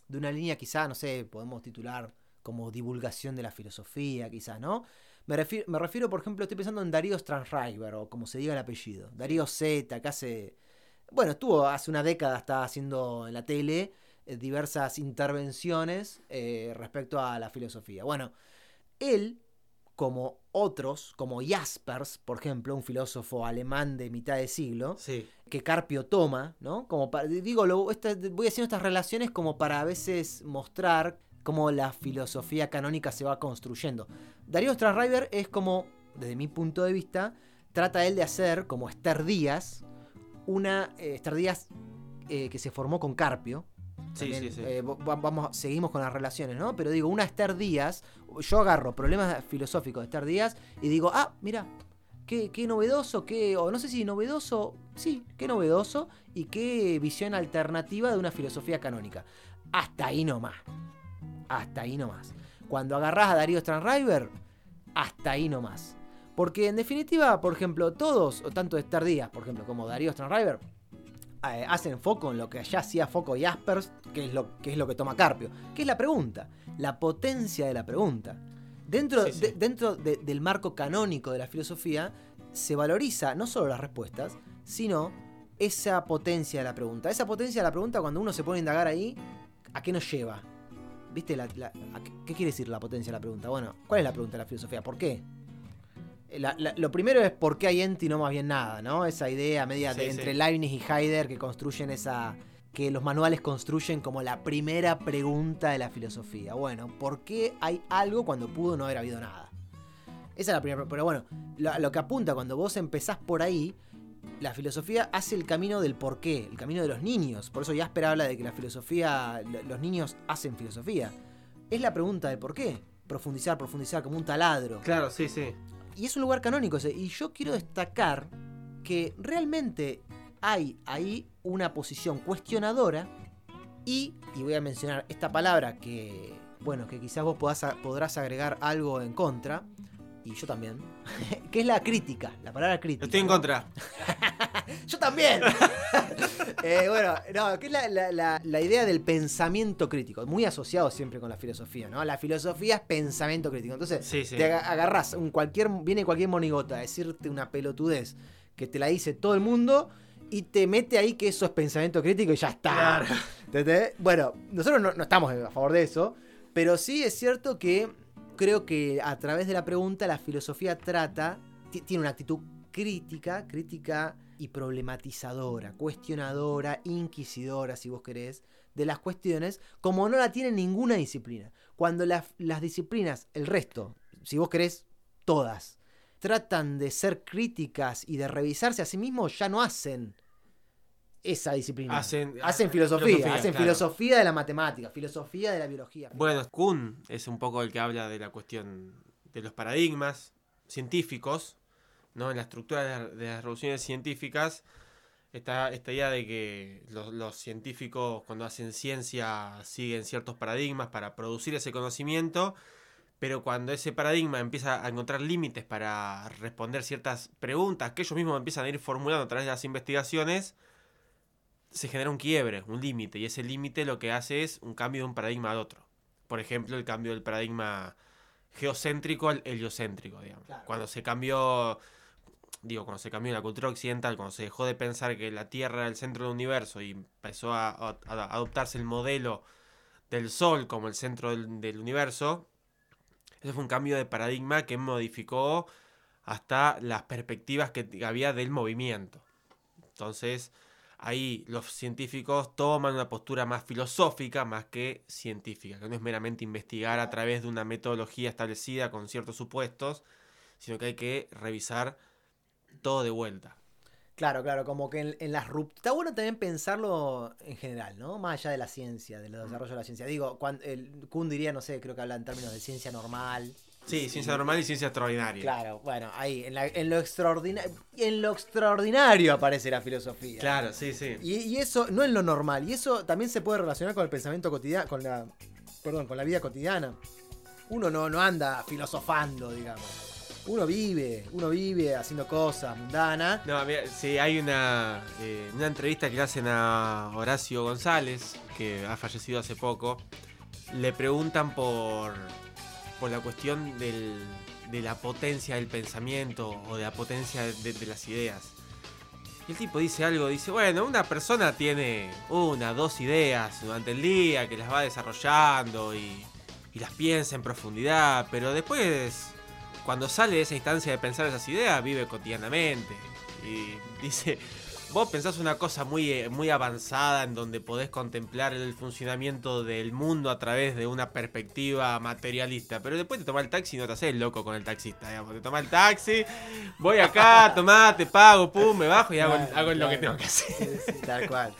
S2: de una línea quizá, no sé, podemos titular como divulgación de la filosofía, quizás, ¿no? Me refiero, me refiero, por ejemplo, estoy pensando en Darío Stranriver, o como se diga el apellido. Darío Z, que hace. Bueno, estuvo hace una década, está haciendo en la tele eh, diversas intervenciones eh, respecto a la filosofía. Bueno, él, como otros, como Jaspers, por ejemplo, un filósofo alemán de mitad de siglo,
S1: Sí.
S2: que Carpio toma, ¿no? Como para, digo, lo- esta- voy haciendo estas relaciones como para a veces mostrar cómo la filosofía canónica se va construyendo. Darío Strasriver es como, desde mi punto de vista, trata él de hacer, como Esther Díaz, una eh, Esther Díaz eh, que se formó con Carpio.
S1: Sí,
S2: También,
S1: sí, sí.
S2: eh, va- vamos, seguimos con las relaciones, ¿no? Pero digo, una Esther Díaz, yo agarro problemas filosóficos de Esther Díaz y digo, ah, mira, qué, qué novedoso, qué, o no sé si novedoso, sí, qué novedoso y qué visión alternativa de una filosofía canónica. Hasta ahí nomás. Hasta ahí nomás. Cuando agarrás a Darío Stranriver, hasta ahí nomás. Porque en definitiva, por ejemplo, todos, o tanto Esther Díaz, por ejemplo, como Darío Stranriver, eh, hacen foco en lo que ya hacía foco Jaspers, que es, lo, que es lo que toma Carpio, que es la pregunta, la potencia de la pregunta. Dentro,
S1: Sí, sí.
S2: de- dentro de- del marco canónico de la filosofía, se valoriza no solo las respuestas, sino esa potencia de la pregunta. Esa potencia de la pregunta, cuando uno se pone a indagar ahí, ¿a qué nos lleva? ¿Viste? La- la- a qué, qué quiere decir la potencia de la pregunta? Bueno, ¿cuál es la pregunta de la filosofía? ¿Por qué? La- la- lo primero es por qué hay ente y no más bien nada, ¿no? Esa idea media de-
S1: Sí,
S2: entre Leibniz y Heidegger que construyen esa. que los manuales construyen como la primera pregunta de la filosofía. Bueno, ¿por qué hay algo cuando pudo no haber habido nada? Esa es la primera. Pero bueno, lo, lo que apunta cuando vos empezás por ahí, la filosofía hace el camino del por qué, el camino de los niños. Por eso Jasper habla de que la filosofía, lo- los niños hacen filosofía. Es la pregunta del por qué. Profundizar, profundizar, como un taladro.
S1: Claro, sí, sí.
S2: Y es un lugar canónico ese. Y yo quiero destacar que realmente hay ahí una posición cuestionadora y, y voy a mencionar esta palabra que, bueno, que quizás vos podrás agregar algo en contra, y yo también, que es la crítica, la palabra crítica.
S1: Estoy en contra.
S2: Yo también. Eh, bueno, no, que es la, la- la- la idea del pensamiento crítico, muy asociado siempre con la filosofía, ¿no? La filosofía es pensamiento crítico. Entonces,
S1: Sí, sí.
S2: te aga- agarrás un cualquier, viene cualquier monigota a decirte una pelotudez que te la dice todo el mundo y te mete ahí que eso es pensamiento crítico y ya está. Bueno, nosotros no, no estamos a favor de eso, pero sí es cierto que creo que a través de la pregunta la filosofía trata, ti- tiene una actitud crítica, crítica y problematizadora, cuestionadora, inquisidora, si vos querés, de las cuestiones, como no la tiene ninguna disciplina. Cuando las- las disciplinas, el resto, si vos querés, todas, tratan de ser críticas y de revisarse a sí mismos, ya no hacen esa disciplina.
S1: Hacen-
S2: hacen filosofía,
S1: filosofía,
S2: hacen
S1: claro.
S2: filosofía de la matemática, filosofía de la biología.
S1: Bueno, Kuhn es un poco el que habla de la cuestión de los paradigmas científicos, ¿no? En la estructura de las revoluciones científicas está esta idea de que los, los científicos cuando hacen ciencia siguen ciertos paradigmas para producir ese conocimiento, pero cuando ese paradigma empieza a encontrar límites para responder ciertas preguntas que ellos mismos empiezan a ir formulando a través de las investigaciones, se genera un quiebre, un límite, y ese límite lo que hace es un cambio de un paradigma al otro. Por ejemplo, el cambio del paradigma geocéntrico al heliocéntrico, digamos.
S2: Claro.
S1: Cuando se cambió, digo, cuando se cambió la cultura occidental, cuando se dejó de pensar que la Tierra era el centro del universo y empezó a, a- a adoptarse el modelo del Sol como el centro del, del universo, ese fue un cambio de paradigma que modificó hasta las perspectivas que había del movimiento. Entonces, ahí los científicos toman una postura más filosófica más que científica, que no es meramente investigar a través de una metodología establecida con ciertos supuestos, sino que hay que revisar todo de vuelta.
S2: Claro, claro, como que en, en las rupturas. Está bueno también pensarlo en general, ¿no? Más allá de la ciencia, del desarrollo de la ciencia. Digo, cuando el Kuhn diría, no sé, creo que habla en términos de ciencia normal,
S1: Sí, ciencia normal y ciencia extraordinaria.
S2: Claro, bueno, ahí, en, la- en lo extraordinario, en lo extraordinario aparece la filosofía.
S1: Claro, sí, sí.
S2: Y, y eso no es lo normal. Y eso también se puede relacionar con el pensamiento cotidiano, con la, perdón, con la vida cotidiana. Uno no, no anda filosofando, digamos. Uno vive, uno vive haciendo cosas mundanas.
S1: No, mira, sí, hay una, eh, una entrevista que le hacen a Horacio González, que ha fallecido hace poco. Le preguntan por, por la cuestión de la potencia del pensamiento o de la potencia de, las ideas. Y el tipo dice algo, dice, bueno, una persona tiene una, dos ideas durante el día que las va desarrollando y las piensa en profundidad, pero después cuando sale de esa instancia de pensar esas ideas, vive cotidianamente. Y dice, vos pensás una cosa muy, eh, muy avanzada en donde podés contemplar el funcionamiento del mundo a través de una perspectiva materialista, pero después te tomás el taxi y no te haces loco con el taxista, digamos. Te tomás el taxi, voy acá, tomá, te pago, pum, me bajo y hago,
S2: Claro,
S1: hago lo que tengo que hacer.
S2: Sí, sí, tal cual.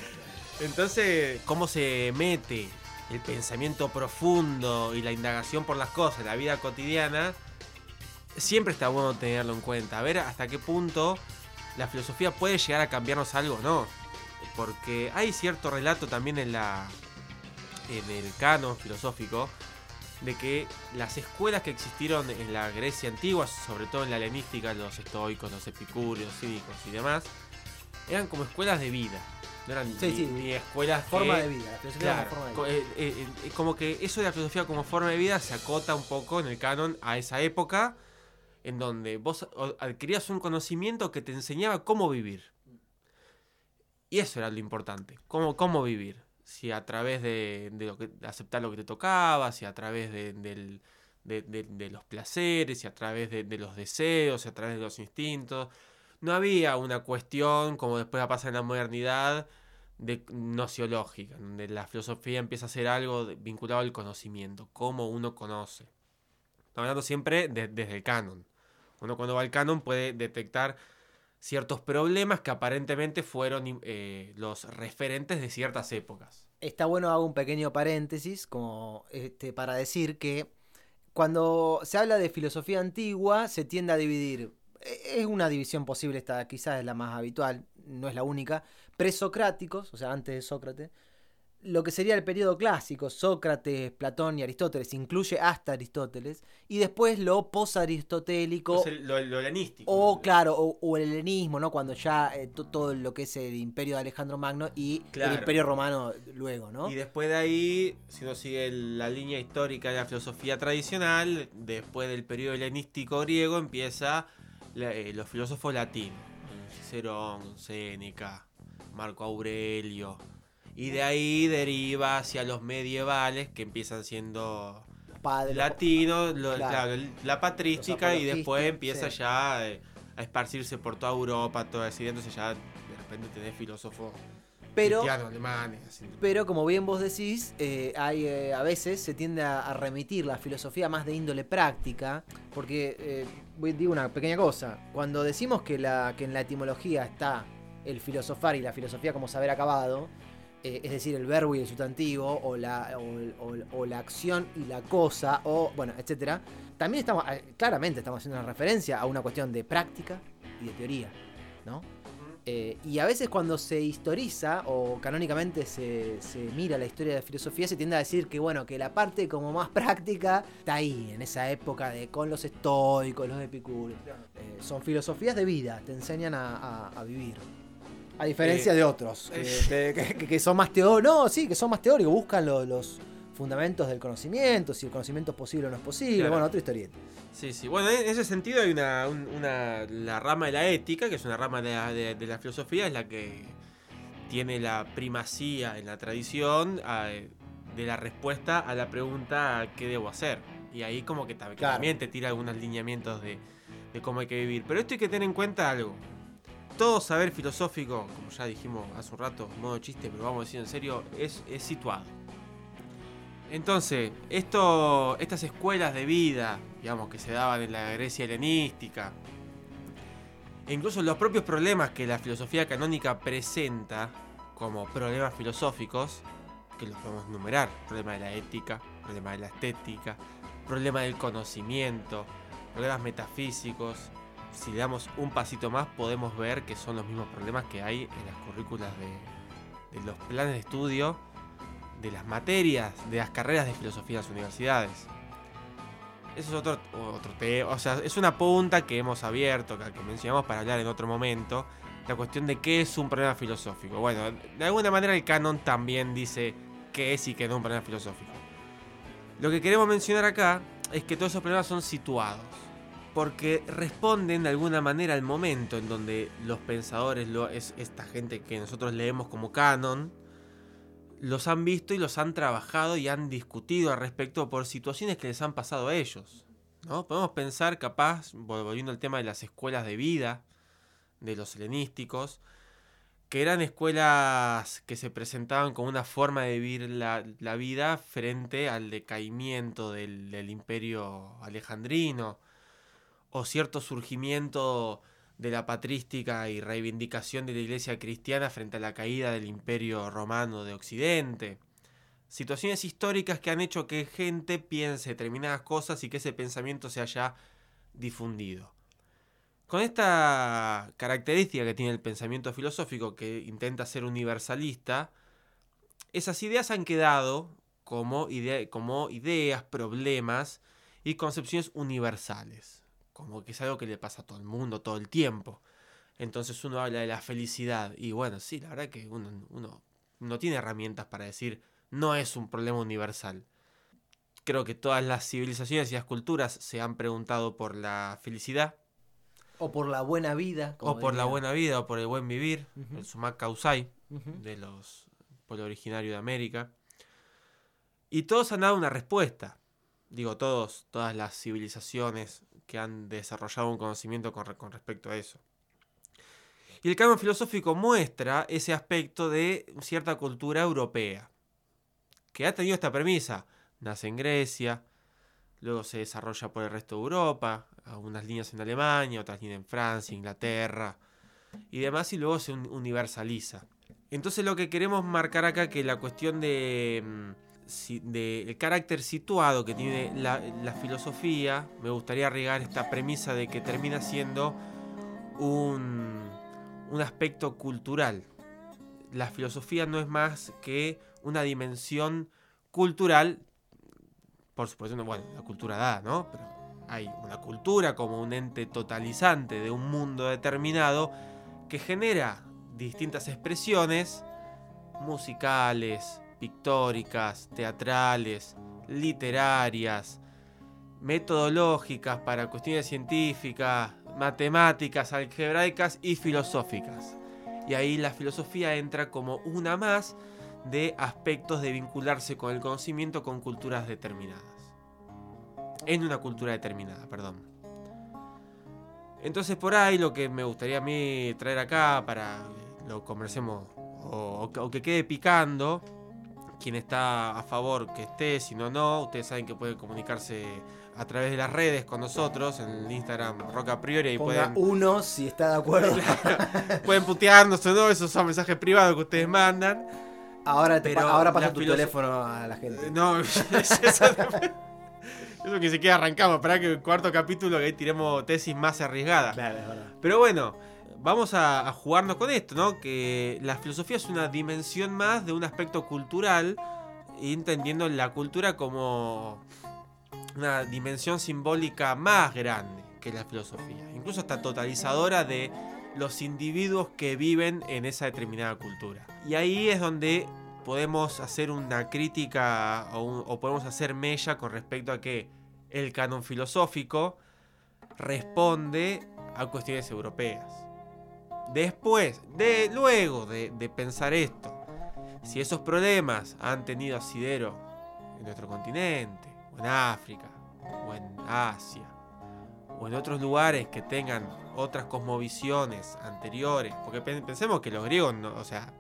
S1: Entonces, cómo se mete el pensamiento profundo y la indagación por las cosas en la vida cotidiana, siempre está bueno tenerlo en cuenta. A ver hasta qué punto la filosofía puede llegar a cambiarnos algo o no. Porque hay cierto relato también en la en el canon filosófico de que las escuelas que existieron en la Grecia antigua, sobre todo en la helenística, los estoicos, los epicúreos, cívicos y demás, eran como escuelas de vida. No eran
S2: Sí,
S1: ni,
S2: sí.
S1: ni escuelas
S2: Forma
S1: que-
S2: de vida. La
S1: Claro,
S2: forma de vida.
S1: eh, eh, eh, como que eso de la filosofía como forma de vida se acota un poco en el canon a esa época en donde vos adquirías un conocimiento que te enseñaba cómo vivir. Y eso era lo importante, cómo, cómo vivir. Si a través de, de lo que, aceptar lo que te tocaba, si a través de, del- de- los placeres, si a través de, los deseos, si a través de los instintos. No había una cuestión, como después pasa en la modernidad, de nociológica, donde la filosofía empieza a ser algo vinculado al conocimiento, cómo uno conoce. Estamos hablando siempre de- desde el canon. Uno cuando va al canon puede detectar ciertos problemas que aparentemente fueron eh, los referentes de ciertas épocas.
S2: Está bueno, hago un pequeño paréntesis como este, para decir que cuando se habla de filosofía antigua se tiende a dividir. e- Es una división posible, esta quizás es la más habitual, no es la única. Presocráticos, o sea, antes de Sócrates. Lo que sería el periodo clásico, Sócrates, Platón y Aristóteles, incluye hasta Aristóteles. Y después lo posaristotélico.
S1: Es el- lo, lo helenístico.
S2: O claro, o, o el helenismo, ¿no? Cuando ya eh, to- todo lo que es el imperio de Alejandro Magno y
S1: Claro.
S2: el imperio romano luego, ¿no?
S1: Y después de ahí, si uno sigue la línea histórica de la filosofía tradicional, después del periodo helenístico griego empieza la- eh, los filósofos latinos. Cicerón, Séneca, Marco Aurelio. Y de ahí deriva hacia los medievales que empiezan siendo
S2: Padre,
S1: latinos, lo-
S2: Claro.
S1: la patrística y después empieza
S2: sí.
S1: ya eh, a esparcirse por toda Europa, todo así, entonces ya de repente tenés filósofos
S2: pero,
S1: alemanes.
S2: pero como bien vos decís, eh, hay, eh, a veces se tiende a, a remitir la filosofía más de índole práctica, porque eh, voy- digo una pequeña cosa, cuando decimos que, la, que en la etimología está el filosofar y la filosofía como saber acabado, eh, es decir, el verbo y el sustantivo, o la, o, la acción y la cosa, o bueno, etcétera. También estamos, eh, claramente estamos haciendo una referencia a una cuestión de práctica y de teoría, ¿no? Eh, y a veces cuando se historiza o canónicamente se, se mira la historia de la filosofía, se tiende a decir que bueno, que la parte como más práctica está ahí, en esa época de con los estoicos, los epicúreos. Eh, son filosofías de vida, te enseñan a, a- a vivir. A diferencia
S1: Eh,
S2: de otros, que, que- que- que son más teóricos. No, sí, que son más teóricos, buscan lo- los fundamentos del conocimiento, si el conocimiento es posible o no es posible.
S1: Claro.
S2: Bueno, otra historieta.
S1: Sí, sí. Bueno, en ese sentido hay una, un- una- la rama de la ética, que es una rama de la, de- de la filosofía, es la que tiene la primacía en la tradición a- de la respuesta a la pregunta ¿qué debo hacer? Y ahí como que, ta- que
S2: Claro.
S1: también te tira algunos lineamientos de, de cómo hay que vivir. Pero esto hay que tener en cuenta algo. Todo saber filosófico, como ya dijimos hace un rato, modo chiste, pero vamos a decir en serio, es, situado. Entonces, esto, estas escuelas de vida, digamos, que se daban en la Grecia helenística, e incluso los propios problemas que la filosofía canónica presenta como problemas filosóficos, que los podemos numerar, problema de la ética, problema de la estética, problemas del conocimiento, problemas metafísicos. Si le damos un pasito más podemos ver que son los mismos problemas que hay en las currículas de, los planes de estudio, de las materias, de las carreras de filosofía en las universidades. Eso es otro, otro tema, o sea, es una punta que hemos abierto, que, que mencionamos para hablar en otro momento, la cuestión de qué es un problema filosófico. Bueno, de alguna manera el canon también dice qué es y qué no es un problema filosófico. Lo que queremos mencionar acá es que todos esos problemas son situados, porque responden de alguna manera al momento en donde los pensadores, lo, es esta gente que nosotros leemos como canon, los han visto y los han trabajado y han discutido al respecto por situaciones que les han pasado a ellos. ¿no? Podemos pensar, capaz, volviendo al tema de las escuelas de vida, de los helenísticos, que eran escuelas que se presentaban como una forma de vivir la, vida frente al decaimiento del, imperio alejandrino, o cierto surgimiento de la patrística y reivindicación de la iglesia cristiana frente a la caída del imperio romano de Occidente. Situaciones históricas que han hecho que gente piense determinadas cosas y que ese pensamiento se haya difundido. Con esta característica que tiene el pensamiento filosófico, que intenta ser universalista, esas ideas han quedado como, como ideas, problemas y concepciones universales como que es algo que le pasa a todo el mundo todo el tiempo. Entonces uno habla de la felicidad y bueno, sí, la verdad que uno, uno no tiene herramientas para decir no es un problema universal. Creo que todas las civilizaciones y las culturas se han preguntado por la felicidad.
S2: O por la buena vida.
S1: o por diría. la buena vida, o por el buen vivir. Uh -huh. El sumac causai uh -huh. de los pueblos originarios de América. Y todos han dado una respuesta. Digo, todos, todas las civilizaciones que han desarrollado un conocimiento con, respecto a eso. Y el canon filosófico muestra ese aspecto de cierta cultura europea, que ha tenido esta premisa. Nace en Grecia, luego se desarrolla por el resto de Europa, algunas líneas en Alemania, otras líneas en Francia, Inglaterra y demás, y luego se universaliza. Entonces lo que queremos marcar acá que la cuestión de de carácter situado que tiene la, filosofía, me gustaría regar esta premisa de que termina siendo un, un aspecto cultural. La filosofía no es más que una dimensión cultural, por supuesto, bueno, la cultura da, ¿no? Pero hay una cultura como un ente totalizante de un mundo determinado que genera distintas expresiones musicales, pictóricas, teatrales, literarias, metodológicas para cuestiones científicas, matemáticas, algebraicas y filosóficas. Y ahí la filosofía entra como una más de aspectos de vincularse con el conocimiento con culturas determinadas. En una cultura determinada, perdón. Entonces por ahí lo que me gustaría a mí traer acá para lo conversemos o, o que quede picando quien está a favor que esté, si no, no. Ustedes saben que pueden comunicarse a través de las redes con nosotros, en el Instagram Roca Priori. Y
S2: Ponga
S1: pueden,
S2: uno si está de acuerdo.
S1: pueden putearnos o no, esos son mensajes privados que ustedes mandan.
S2: Ahora, te ahora pasa tu teléfono a la gente.
S1: No, eso, eso que se queda arrancamos. Para que el cuarto capítulo que ahí tiremos tesis más arriesgadas.
S2: Claro, es verdad.
S1: Pero bueno, vamos a, jugarnos con esto, ¿no? Que la filosofía es una dimensión más de un aspecto cultural, entendiendo la cultura como una dimensión simbólica más grande que la filosofía, incluso hasta totalizadora de los individuos que viven en esa determinada cultura. Y ahí es donde podemos hacer una crítica o, o podemos hacer mella con respecto a que el canon filosófico responde a cuestiones europeas. Después, de, luego de, de pensar esto, si esos problemas han tenido asidero en nuestro continente, o en África, o en Asia, o en otros lugares que tengan otras cosmovisiones anteriores, porque pen- pensemos que los griegos, o sea,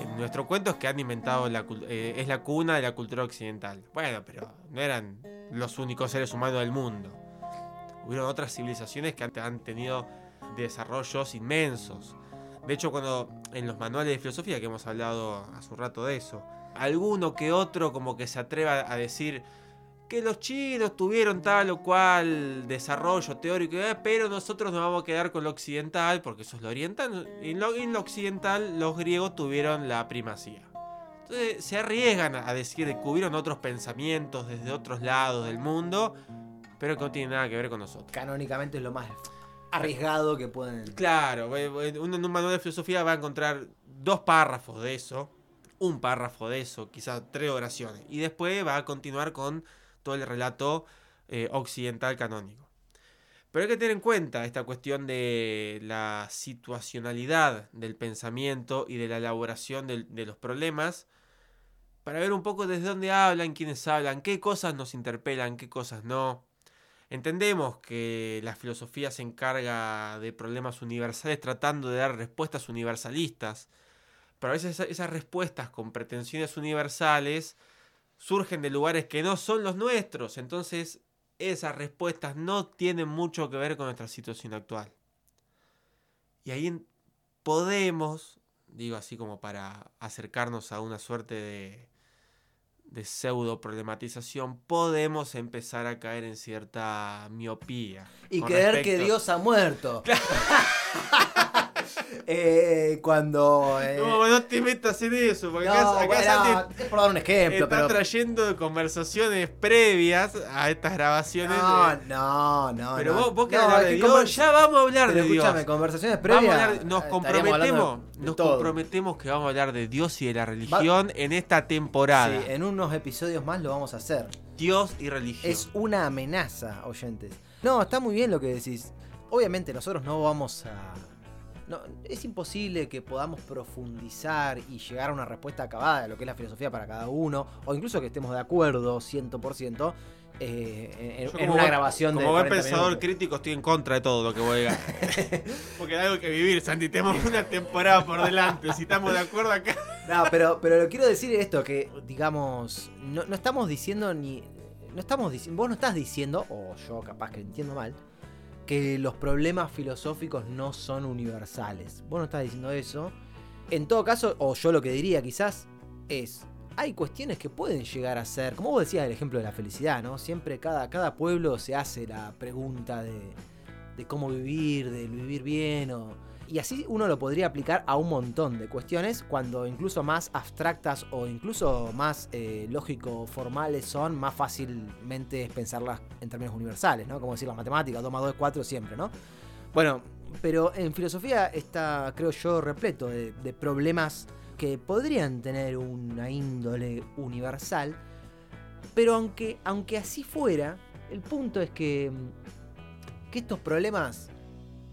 S1: en nuestro cuento es que han inventado la, eh, es la cuna de la cultura occidental. Bueno, pero no eran los únicos seres humanos del mundo. Hubieron otras civilizaciones que han tenido desarrollos inmensos. De hecho, cuando en los manuales de filosofía, que hemos hablado hace un rato de eso, alguno que otro como que se atreva a decir que los chinos tuvieron tal o cual desarrollo teórico, eh, pero nosotros nos vamos a quedar con lo occidental, porque eso es lo oriental. En lo, en lo occidental los griegos tuvieron la primacía. Entonces se arriesgan a decir que hubieron otros pensamientos desde otros lados del mundo, pero que no tienen nada que ver con nosotros.
S2: Canónicamente es lo más arriesgado que pueden.
S1: Claro, eh, eh, uno en un manual de filosofía va a encontrar dos párrafos de eso, un párrafo de eso, quizás tres oraciones, y después va a continuar con todo el relato eh, occidental canónico. Pero hay que tener en cuenta esta cuestión de la situacionalidad del pensamiento y de la elaboración de, de los problemas para ver un poco desde dónde hablan, quiénes hablan, qué cosas nos interpelan, qué cosas no. Entendemos que la filosofía se encarga de problemas universales tratando de dar respuestas universalistas, pero a veces esas respuestas con pretensiones universales surgen de lugares que no son los nuestros, entonces esas respuestas no tienen mucho que ver con nuestra situación actual. Y ahí podemos, digo así como para acercarnos a una suerte de, de pseudo problematización, podemos empezar a caer en cierta miopía.
S2: Y creer
S1: respecto...
S2: que Dios ha muerto. eh, cuando. Eh...
S1: No, no te metas en eso, porque
S2: No,
S1: acá, acá
S2: bueno,
S1: Santi
S2: es por dar un ejemplo,
S1: está
S2: pero.
S1: trayendo conversaciones previas a estas grabaciones.
S2: No,
S1: de-
S2: no, no.
S1: Pero
S2: no.
S1: vos, vos querés hablar
S2: es
S1: de
S2: que
S1: Dios,
S2: conver-
S1: ya vamos a hablar
S2: Pero
S1: de Dios.
S2: escúchame, conversaciones
S1: Vamos a
S2: previas.
S1: hablar- nos
S2: eh,
S1: comprometemos, nos
S2: todo.
S1: comprometemos que vamos a hablar de Dios y de la religión en esta temporada.
S2: Sí, en unos episodios más lo vamos a hacer.
S1: Dios y religión.
S2: Es una amenaza, oyentes. No, está muy bien lo que decís. Obviamente nosotros no vamos a... No, es imposible que podamos profundizar y llegar a una respuesta acabada de lo que es la filosofía para cada uno, o incluso que estemos de acuerdo 100% eh, en,
S1: como
S2: una
S1: buen-
S2: grabación de
S1: Como buen
S2: 40
S1: pensador
S2: minutos.
S1: crítico estoy en contra de todo lo que voy a diga. Porque hay algo que vivir, Santi. Tenemos una temporada por delante. Si estamos de acuerdo acá.
S2: No, pero, pero lo quiero decir esto, que digamos, no, no estamos diciendo ni... No estamos diciendo, vos no estás diciendo, o yo capaz que entiendo mal, que los problemas filosóficos no son universales. Vos no estás diciendo eso. En todo caso, o yo lo que diría quizás es, hay cuestiones que pueden llegar a ser, como vos decías el ejemplo de la felicidad, ¿no? Siempre cada, cada pueblo se hace la pregunta de, de cómo vivir, de vivir bien o... Y así uno lo podría aplicar a un montón de cuestiones cuando incluso más abstractas o incluso más eh, lógico-formales son, más fácilmente es pensarlas en términos universales, ¿no? Como decir las matemáticas, 2 más 2 es 4 siempre, ¿no? Bueno, pero en filosofía está, creo yo, repleto de, de problemas que podrían tener una índole universal, pero aunque, aunque así fuera, el punto es que, que estos problemas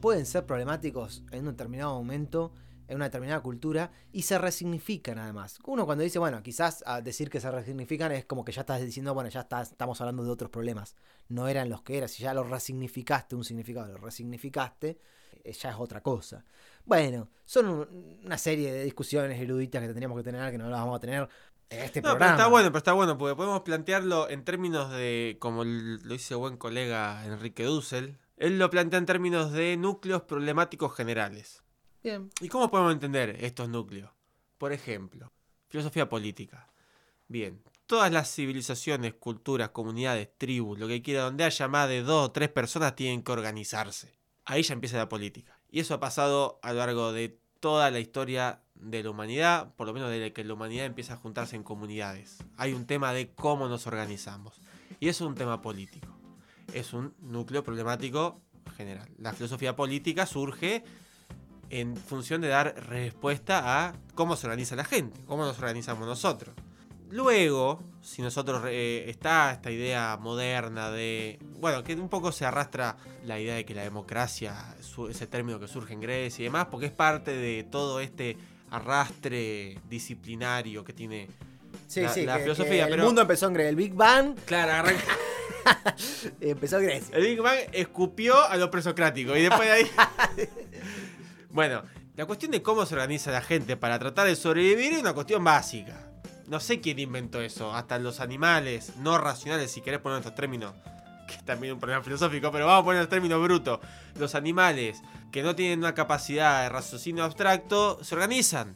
S2: pueden ser problemáticos en un determinado momento, en una determinada cultura, y se resignifican además. Uno cuando dice, bueno, quizás a decir que se resignifican es como que ya estás diciendo, bueno, ya está- estamos hablando de otros problemas. No eran los que eran, si ya lo resignificaste, un significado, lo resignificaste, eh, ya es otra cosa. Bueno, son un- una serie de discusiones eruditas que tendríamos que tener, que no las vamos a tener en este
S1: No, pero está bueno, pero está bueno, porque podemos plantearlo en términos de, como lo dice buen colega Enrique Dussel, él lo plantea en términos de núcleos problemáticos generales.
S2: Bien.
S1: ¿Y cómo podemos entender estos núcleos? Por ejemplo, filosofía política. Bien, todas las civilizaciones, culturas, comunidades, tribus, lo que quiera, donde haya más de dos o tres personas, tienen que organizarse. Ahí ya empieza la política. Y eso ha pasado a lo largo de toda la historia de la humanidad, por lo menos desde que la humanidad empieza a juntarse en comunidades. Hay un tema de cómo nos organizamos. Y eso es un tema político. Es un núcleo problemático general. La filosofía política surge en función de dar respuesta a cómo se organiza la gente, cómo nos organizamos nosotros. Luego, si nosotros eh, está esta idea moderna de, bueno, que un poco se arrastra la idea de que la democracia, su- ese término que surge en Grecia y demás, porque es parte de todo este arrastre disciplinario que tiene
S2: Sí,
S1: la,
S2: sí,
S1: la
S2: que-
S1: filosofía.
S2: que
S1: pero,
S2: El mundo empezó en Grecia. El Big Bang
S1: claro, arranca-
S2: empezó en Grecia.
S1: El Big Bang escupió a lo presocrático y después de ahí. bueno, la cuestión de cómo se organiza la gente para tratar de sobrevivir es una cuestión básica. No sé quién inventó eso. Hasta los animales no racionales, si querés poner estos términos, que es también un problema filosófico, pero vamos a poner el término bruto. Los animales que no tienen una capacidad de raciocinio abstracto se organizan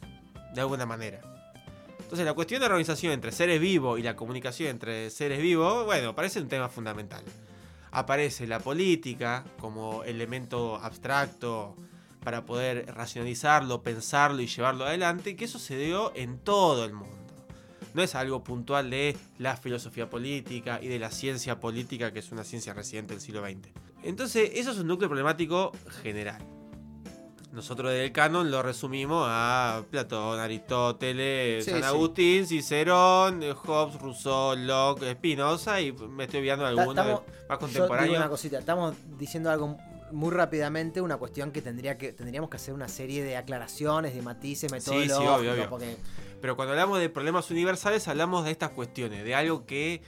S1: de alguna manera. Entonces la cuestión de organización entre seres vivos y la comunicación entre seres vivos, bueno, parece un tema fundamental. Aparece la política como elemento abstracto para poder racionalizarlo, pensarlo y llevarlo adelante, que eso se dio en todo el mundo. No es algo puntual de la filosofía política y de la ciencia política, que es una ciencia reciente del siglo XX. Entonces, eso es un núcleo problemático general. Nosotros del canon lo resumimos a Platón, Aristóteles,
S2: Sí,
S1: San
S2: sí.
S1: Agustín, Cicerón, Hobbes, Rousseau, Locke, Spinoza y me estoy olvidando de
S2: estamos-
S1: más contemporáneos.
S2: una cosita, estamos diciendo algo muy rápidamente, una cuestión que tendría que tendríamos que hacer una serie de aclaraciones, de matices,
S1: sí,
S2: metodológicos,
S1: obvio, obvio.
S2: porque
S1: Pero cuando hablamos de problemas universales, hablamos de estas cuestiones, de algo que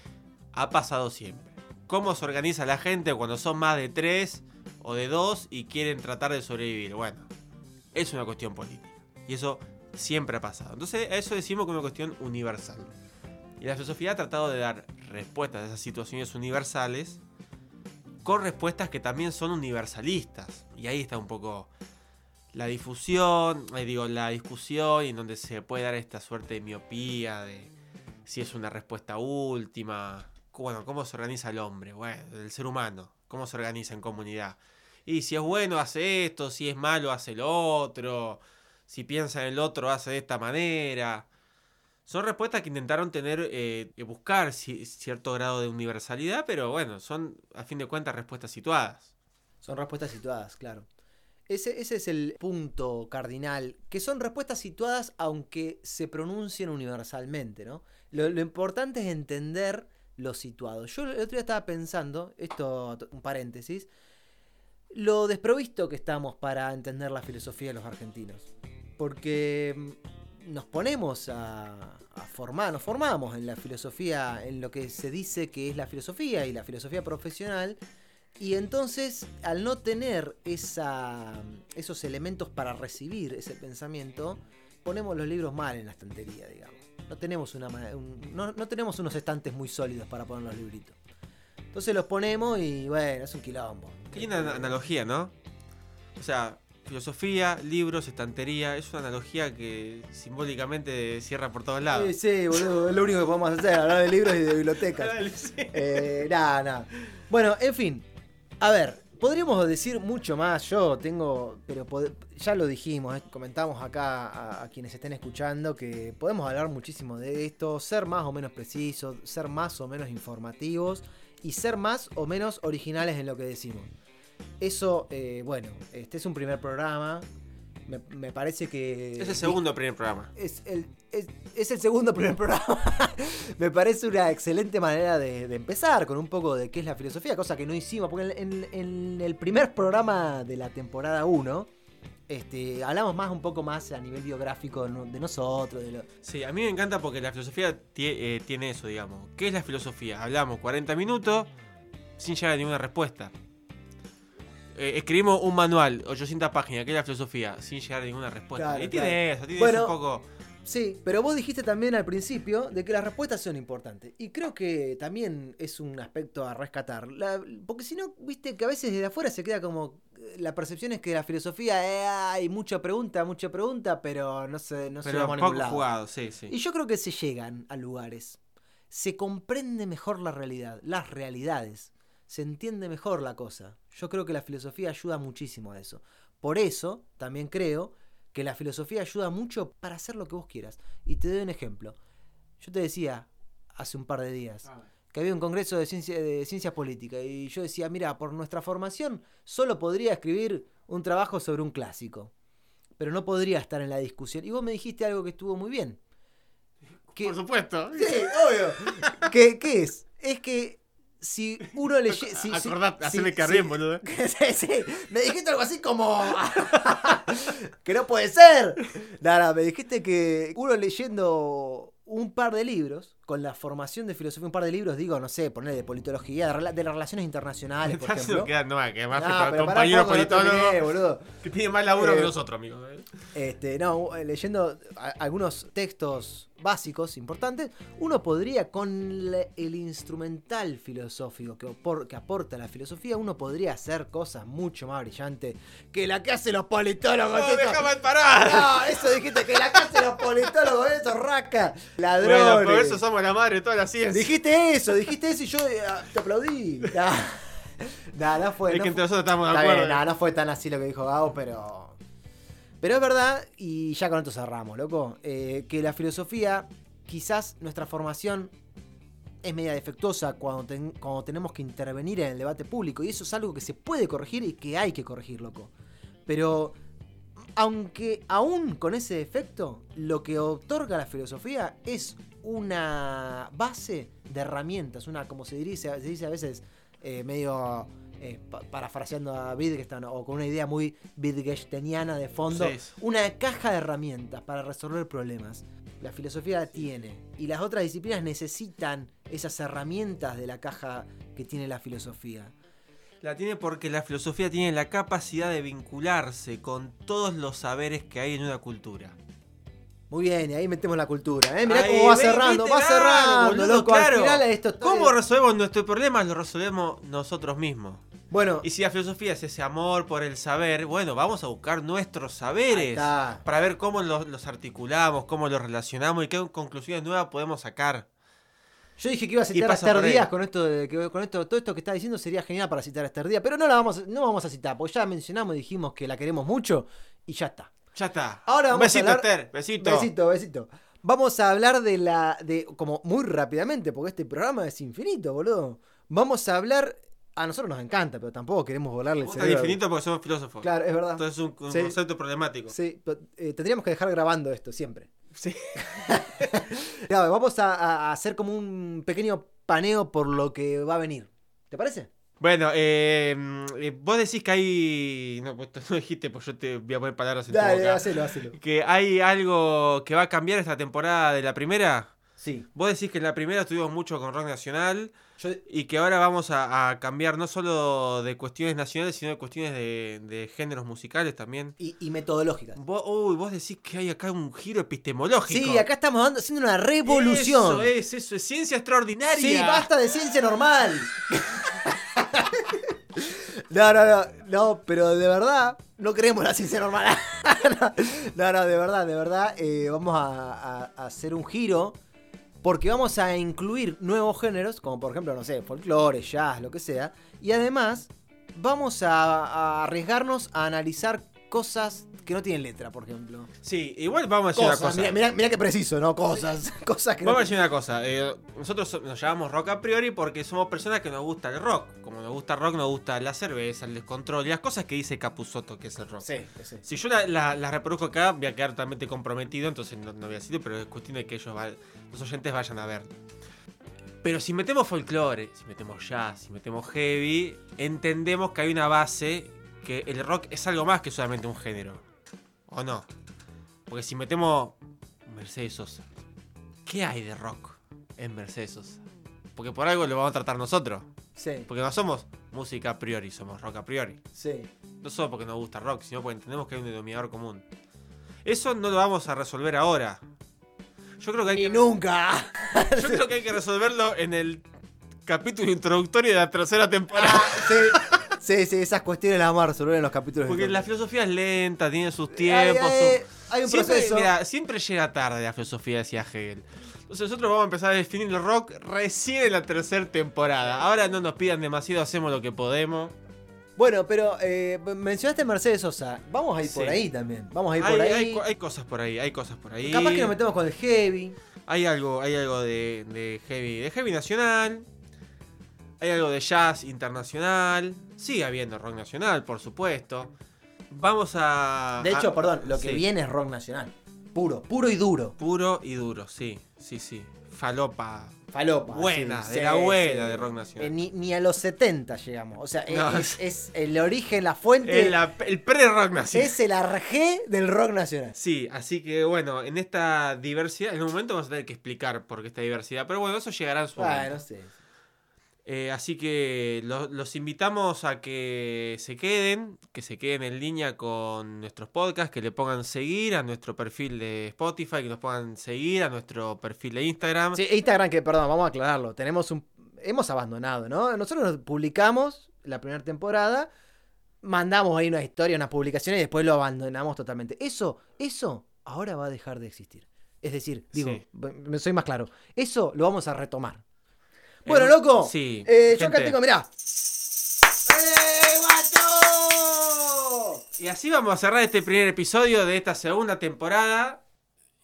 S1: ha pasado siempre. ¿Cómo se organiza la gente cuando son más de tres o de dos y quieren tratar de sobrevivir? Bueno, es una cuestión política. Y eso siempre ha pasado. Entonces, a eso decimos que es una cuestión universal. Y la filosofía ha tratado de dar respuestas a esas situaciones universales con respuestas que también son universalistas. Y ahí está un poco la difusión, eh, digo, la discusión y en donde se puede dar esta suerte de miopía, de si es una respuesta última. Bueno, ¿cómo se organiza el hombre? Bueno, el ser humano, ¿cómo se organiza en comunidad? Y si es bueno hace esto, si es malo hace lo otro, si piensa en el otro hace de esta manera. Son respuestas que intentaron tener, eh, buscar ci- cierto grado de universalidad, pero bueno, son a fin de cuentas respuestas situadas.
S2: son respuestas situadas, claro. Ese, ese es el punto cardinal, que son respuestas situadas aunque se pronuncien universalmente, ¿no? Lo, lo importante es entender lo situado. Yo el otro día estaba pensando, esto, un paréntesis, lo desprovisto que estamos para entender la filosofía de los argentinos. Porque mm, nos ponemos a, formar, nos formamos en la filosofía, en lo que se dice que es la filosofía y la filosofía profesional. Y entonces, al no tener esos elementos para recibir ese pensamiento, ponemos los libros mal en la estantería, digamos. No tenemos, una, no tenemos unos estantes muy sólidos para poner los libritos. Entonces los ponemos y bueno, es un quilombo.
S1: Hay una ana- analogía, ¿no? O sea, filosofía, libros, estantería, es una analogía que simbólicamente cierra por todos lados.
S2: Sí, sí, boludo, es lo único que podemos hacer, hablar de libros y de bibliotecas.
S1: Dale, sí.
S2: Eh, nada, nada. Bueno, en fin. A ver, podríamos decir mucho más. Yo tengo, pero ya lo dijimos, eh, comentamos acá a, a quienes estén escuchando que podemos hablar muchísimo de esto, ser más o menos precisos, ser más o menos informativos y ser más o menos originales en lo que decimos. Eso, eh, bueno, este es un primer programa. Me, me parece que.
S1: Es el segundo primer programa.
S2: Es el, es, es el segundo primer programa. Me parece una excelente manera de, de empezar con un poco de qué es la filosofía, cosa que no hicimos, porque en, en- en el primer programa de la temporada 1 este, hablamos más un poco más a nivel biográfico de nosotros, de lo-
S1: Sí, a mí me encanta porque la filosofía tie- eh, tiene eso, digamos. ¿Qué es la filosofía? Hablamos 40 minutos sin llegar a ninguna respuesta. Eh, escribimos un manual, 800 páginas, ¿qué es la filosofía? Sin llegar a ninguna respuesta.
S2: Claro,
S1: y tiene
S2: claro.
S1: eso, tiene
S2: Bueno,
S1: eso un poco...
S2: Sí, pero vos dijiste también al principio de que las respuestas son importantes. Y creo que también es un aspecto a rescatar. La- porque si no, viste que a veces desde afuera se queda como. La percepción es que la filosofía eh, hay mucha pregunta, mucha pregunta, pero no se, no se
S1: pero
S2: a
S1: poco jugado, sí, sí.
S2: Y yo creo que se llegan a lugares. Se comprende mejor la realidad, las realidades. Se entiende mejor la cosa. Yo creo que la filosofía ayuda muchísimo a eso. Por eso, también creo que la filosofía ayuda mucho para hacer lo que vos quieras. Y te doy un ejemplo. Yo te decía hace un par de días que había un congreso de, ciencia, de ciencias políticas y yo decía, mira, por nuestra formación solo podría escribir un trabajo sobre un clásico, pero no podría estar en la discusión. Y vos me dijiste algo que estuvo muy bien. Que,
S1: Por supuesto.
S2: Sí, obvio. ¿Qué, qué es? Es que si uno le... Si, si-
S1: Acordate,
S2: si- si-
S1: carrén, boludo.
S2: sí, sí. Me dijiste algo así como. que no puede ser. Nada, me dijiste que uno leyendo un par de libros, con la formación de filosofía, un par de libros, digo, no sé, poner de politología, de, rela- de las relaciones internacionales, por ejemplo.
S1: no, que más
S2: No,
S1: que
S2: pero pará
S1: compañero
S2: un poco, no
S1: que tiene más laburo
S2: Eh,
S1: que nosotros, amigos. ¿eh?
S2: Este, no, eh, leyendo algunos textos básicos importantes, uno podría, con el instrumental filosófico que, que aporta la filosofía, uno podría hacer cosas mucho más brillantes que la que hacen los politólogos.
S1: ¡No, déjame parar!
S2: No, eso dijiste que la que hacen los politólogos, eso, raca, ladrones.
S1: Bueno, por eso somos la madre de toda la ciencia.
S2: Dijiste eso, dijiste eso y yo eh, te aplaudí. Nah, Nah, no fue.
S1: es
S2: no
S1: que entre nosotros estamos de acuerdo.
S2: bien, nah, no fue tan así lo que dijo Gao, pero. Pero es verdad, y ya con esto cerramos, loco, eh, que la filosofía, quizás nuestra formación es media defectuosa cuando, ten- cuando tenemos que intervenir en el debate público, y eso es algo que se puede corregir y que hay que corregir, loco. Pero, aunque aún con ese defecto, lo que otorga la filosofía es una base de herramientas, una, como se dice, se dice a veces, eh, medio eh, pa- parafraseando a Wittgenstein o con una idea muy Wittgensteiniana de fondo,
S1: Sí.
S2: una caja de herramientas para resolver problemas. La filosofía la tiene y las otras disciplinas necesitan esas herramientas de la caja que tiene la filosofía.
S1: La tiene porque la filosofía tiene la capacidad de vincularse con todos los saberes que hay en una cultura.
S2: Muy bien, y ahí metemos la cultura, ¿eh? Mirá cómo va
S1: ve-
S2: cerrando, va cerrando,
S1: boludo,
S2: loco.
S1: claro.
S2: Al final esto está
S1: ¿Cómo resolvemos nuestros problemas? Los resolvemos nosotros mismos.
S2: Bueno,
S1: Y si la filosofía es ese amor por el saber, bueno, vamos a buscar nuestros saberes para ver cómo los, los articulamos, cómo los relacionamos y qué conclusiones nuevas podemos sacar.
S2: Yo dije que iba a citar a Esther. Díaz con esto, de, con esto, todo esto que está diciendo sería genial para citar a Esther Díaz, pero no la vamos, no vamos a citar, porque ya mencionamos y dijimos que la queremos mucho y ya está.
S1: Ya está.
S2: Ahora vamos
S1: besito,
S2: a hablar-
S1: Esther. Besito.
S2: Besito, besito. Vamos a hablar de la. de como muy rápidamente, porque este programa es infinito, boludo. Vamos a hablar. A nosotros nos encanta, pero tampoco queremos volarle el cerebro.
S1: infinito porque somos filósofos.
S2: Claro, es verdad.
S1: Entonces es un, un
S2: Sí.
S1: concepto problemático.
S2: Sí, pero, eh, tendríamos que dejar grabando esto siempre.
S1: Sí.
S2: Claro, vamos a, hacer como un pequeño paneo por lo que va a venir. ¿Te parece?
S1: Bueno, eh, eh, vos decís que hay. No, vos no dijiste, pues yo te voy a poner palabras en tu
S2: Dale,
S1: boca.
S2: hacelo, hacelo.
S1: Que hay algo que va a cambiar esta temporada de la primera.
S2: Sí.
S1: Vos decís que en la primera estuvimos mucho con rock nacional
S2: Yo,
S1: y que ahora vamos a, a cambiar no solo de cuestiones nacionales, sino de cuestiones de, de géneros musicales también.
S2: y, y metodológicas.
S1: Vos, uy, vos decís que hay acá un giro epistemológico.
S2: Sí, acá estamos dando, haciendo una revolución.
S1: Eso es, eso es ciencia extraordinaria.
S2: Sí, basta de ciencia normal. No, no, no, no, pero de verdad, no creemos la ciencia normal. No, no, de verdad, de verdad, eh, vamos a, a- a hacer un giro porque vamos a incluir nuevos géneros, como por ejemplo, no sé, folclore, jazz, lo que sea, y además vamos a, a arriesgarnos a analizar cosas que no tienen letra, por ejemplo.
S1: Sí, igual vamos a decir una cosa.
S2: mira, mira qué preciso, ¿no? Cosas, cosas que no
S1: Vamos a decir una cosa, eh, nosotros so- nos llamamos rock a priori porque somos personas que nos gusta el rock. Como nos gusta el rock, nos gusta la cerveza, el descontrol las cosas que dice Capusotto que es el rock.
S2: Sí, sí.
S1: Si yo las la, reproduzco acá, voy a quedar totalmente comprometido, entonces no, no voy a decir, pero es cuestión de que ellos va- los oyentes vayan a ver. Pero si metemos folclore, si metemos jazz, si metemos heavy, entendemos que hay una base que el rock es algo más que solamente un género. ¿O no? Porque si metemos Mercedes Sosa, ¿qué hay de rock en Mercedes Sosa? Porque por algo lo vamos a tratar nosotros.
S2: Sí,
S1: Porque no somos música a priori, somos rock a priori.
S2: sí.
S1: No solo porque nos gusta rock, sino porque entendemos que hay un denominador común. Eso no lo vamos a resolver ahora. Yo creo que hay
S2: Ni
S1: que,
S2: nunca.
S1: yo creo que, hay que resolverlo en el capítulo introductorio de la tercera temporada.
S2: sí, sí, sí, esas cuestiones las vamos a resolver en los capítulos.
S1: Porque la filosofía es lenta, tiene sus tiempos.
S2: hay, un
S1: siempre,
S2: proceso.
S1: mira, siempre llega tarde la filosofía, decía Hegel. Entonces nosotros vamos a empezar a definir el rock recién en la tercera temporada. Ahora no nos pidan demasiado, hacemos lo que podemos.
S2: Bueno, pero eh, mencionaste a Mercedes Sosa. Vamos a ir por ahí también. Vamos a ir
S1: Hay,
S2: por ahí.
S1: hay co- hay cosas por ahí, hay cosas por ahí.
S2: Capaz que nos metemos con el heavy.
S1: Hay algo, hay algo de, de heavy, de heavy nacional. Hay algo de jazz internacional. Sigue habiendo rock nacional, por supuesto. Vamos a.
S2: De hecho,
S1: a-
S2: perdón, lo que
S1: sí.
S2: viene es rock nacional. Puro, puro y duro.
S1: Puro y duro, sí, sí, sí. Falopa,
S2: Falopa.
S1: Buena,
S2: sí,
S1: de
S2: sí,
S1: la buena de rock nacional.
S2: Eh, ni, ni a los 70 llegamos. O sea,
S1: No,
S2: es, el origen, la fuente.
S1: El, pre-rock nacional.
S2: es el arjé del rock nacional.
S1: Sí, así que bueno, en esta diversidad, en un momento vamos a tener que explicar por qué esta diversidad, pero bueno, eso llegará en su momento.
S2: no sé.
S1: Eh, así que lo- los invitamos a que se queden, que se queden en línea con nuestros podcasts, que le pongan seguir a nuestro perfil de Spotify, que nos pongan seguir a nuestro perfil de Instagram.
S2: Sí, Instagram, que perdón, vamos a aclararlo. Tenemos un. Hemos abandonado, ¿no? Nosotros nos publicamos la primera temporada, mandamos ahí una historia, unas publicaciones y después lo abandonamos totalmente. Eso, eso ahora va a dejar de existir. Es decir, digo,
S1: Sí.
S2: me soy más claro. Eso lo vamos a retomar. Bueno, loco.
S1: sí,
S2: eh, yo acá tengo, mirá. ¡Eh, guacho!
S1: Y así vamos a cerrar este primer episodio de esta segunda temporada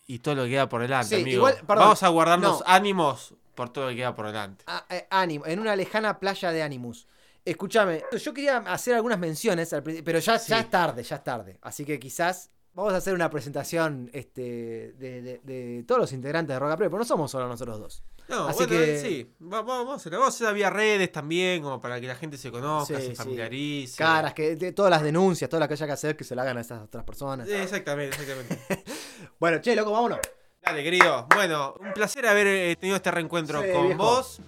S1: y todo lo que queda por delante,
S2: Sí,
S1: amigo.
S2: igual, perdón,
S1: vamos a guardarnos
S2: no.
S1: ánimos por todo lo que queda por delante.
S2: a- eh, Anim- en una lejana playa de Animus. Escúchame, yo quería hacer algunas menciones, al principio, pero ya,
S1: Sí.
S2: ya es tarde, ya es tarde. Así que quizás vamos a hacer una presentación este, de, de- de todos los integrantes de Roca Pre, pero no somos solo nosotros dos.
S1: No,
S2: Así
S1: bueno,
S2: que-
S1: sí, va- va- vamos a hacer, vamos a hacer vía redes también, como para que la gente se conozca,
S2: Sí,
S1: se
S2: sí.
S1: familiarice.
S2: Caras, que de- todas las denuncias, todo lo que haya que hacer, que se la hagan a esas otras personas.
S1: Exactamente, exactamente.
S2: Bueno, che, loco, vámonos.
S1: Dale, querido. Bueno, un placer haber eh, tenido este reencuentro
S2: Sí,
S1: con
S2: viejo.
S1: vos.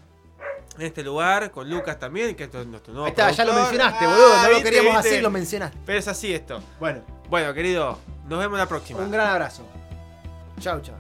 S1: En este lugar, con Lucas también, que esto es nuestro nuevo
S2: Ahí está, ya lo mencionaste,
S1: Ah,
S2: boludo. No lo queríamos
S1: viste.
S2: y lo mencionaste.
S1: Pero es así esto.
S2: Bueno,
S1: Bueno, querido, nos vemos la próxima.
S2: un gran abrazo. Chau, chau.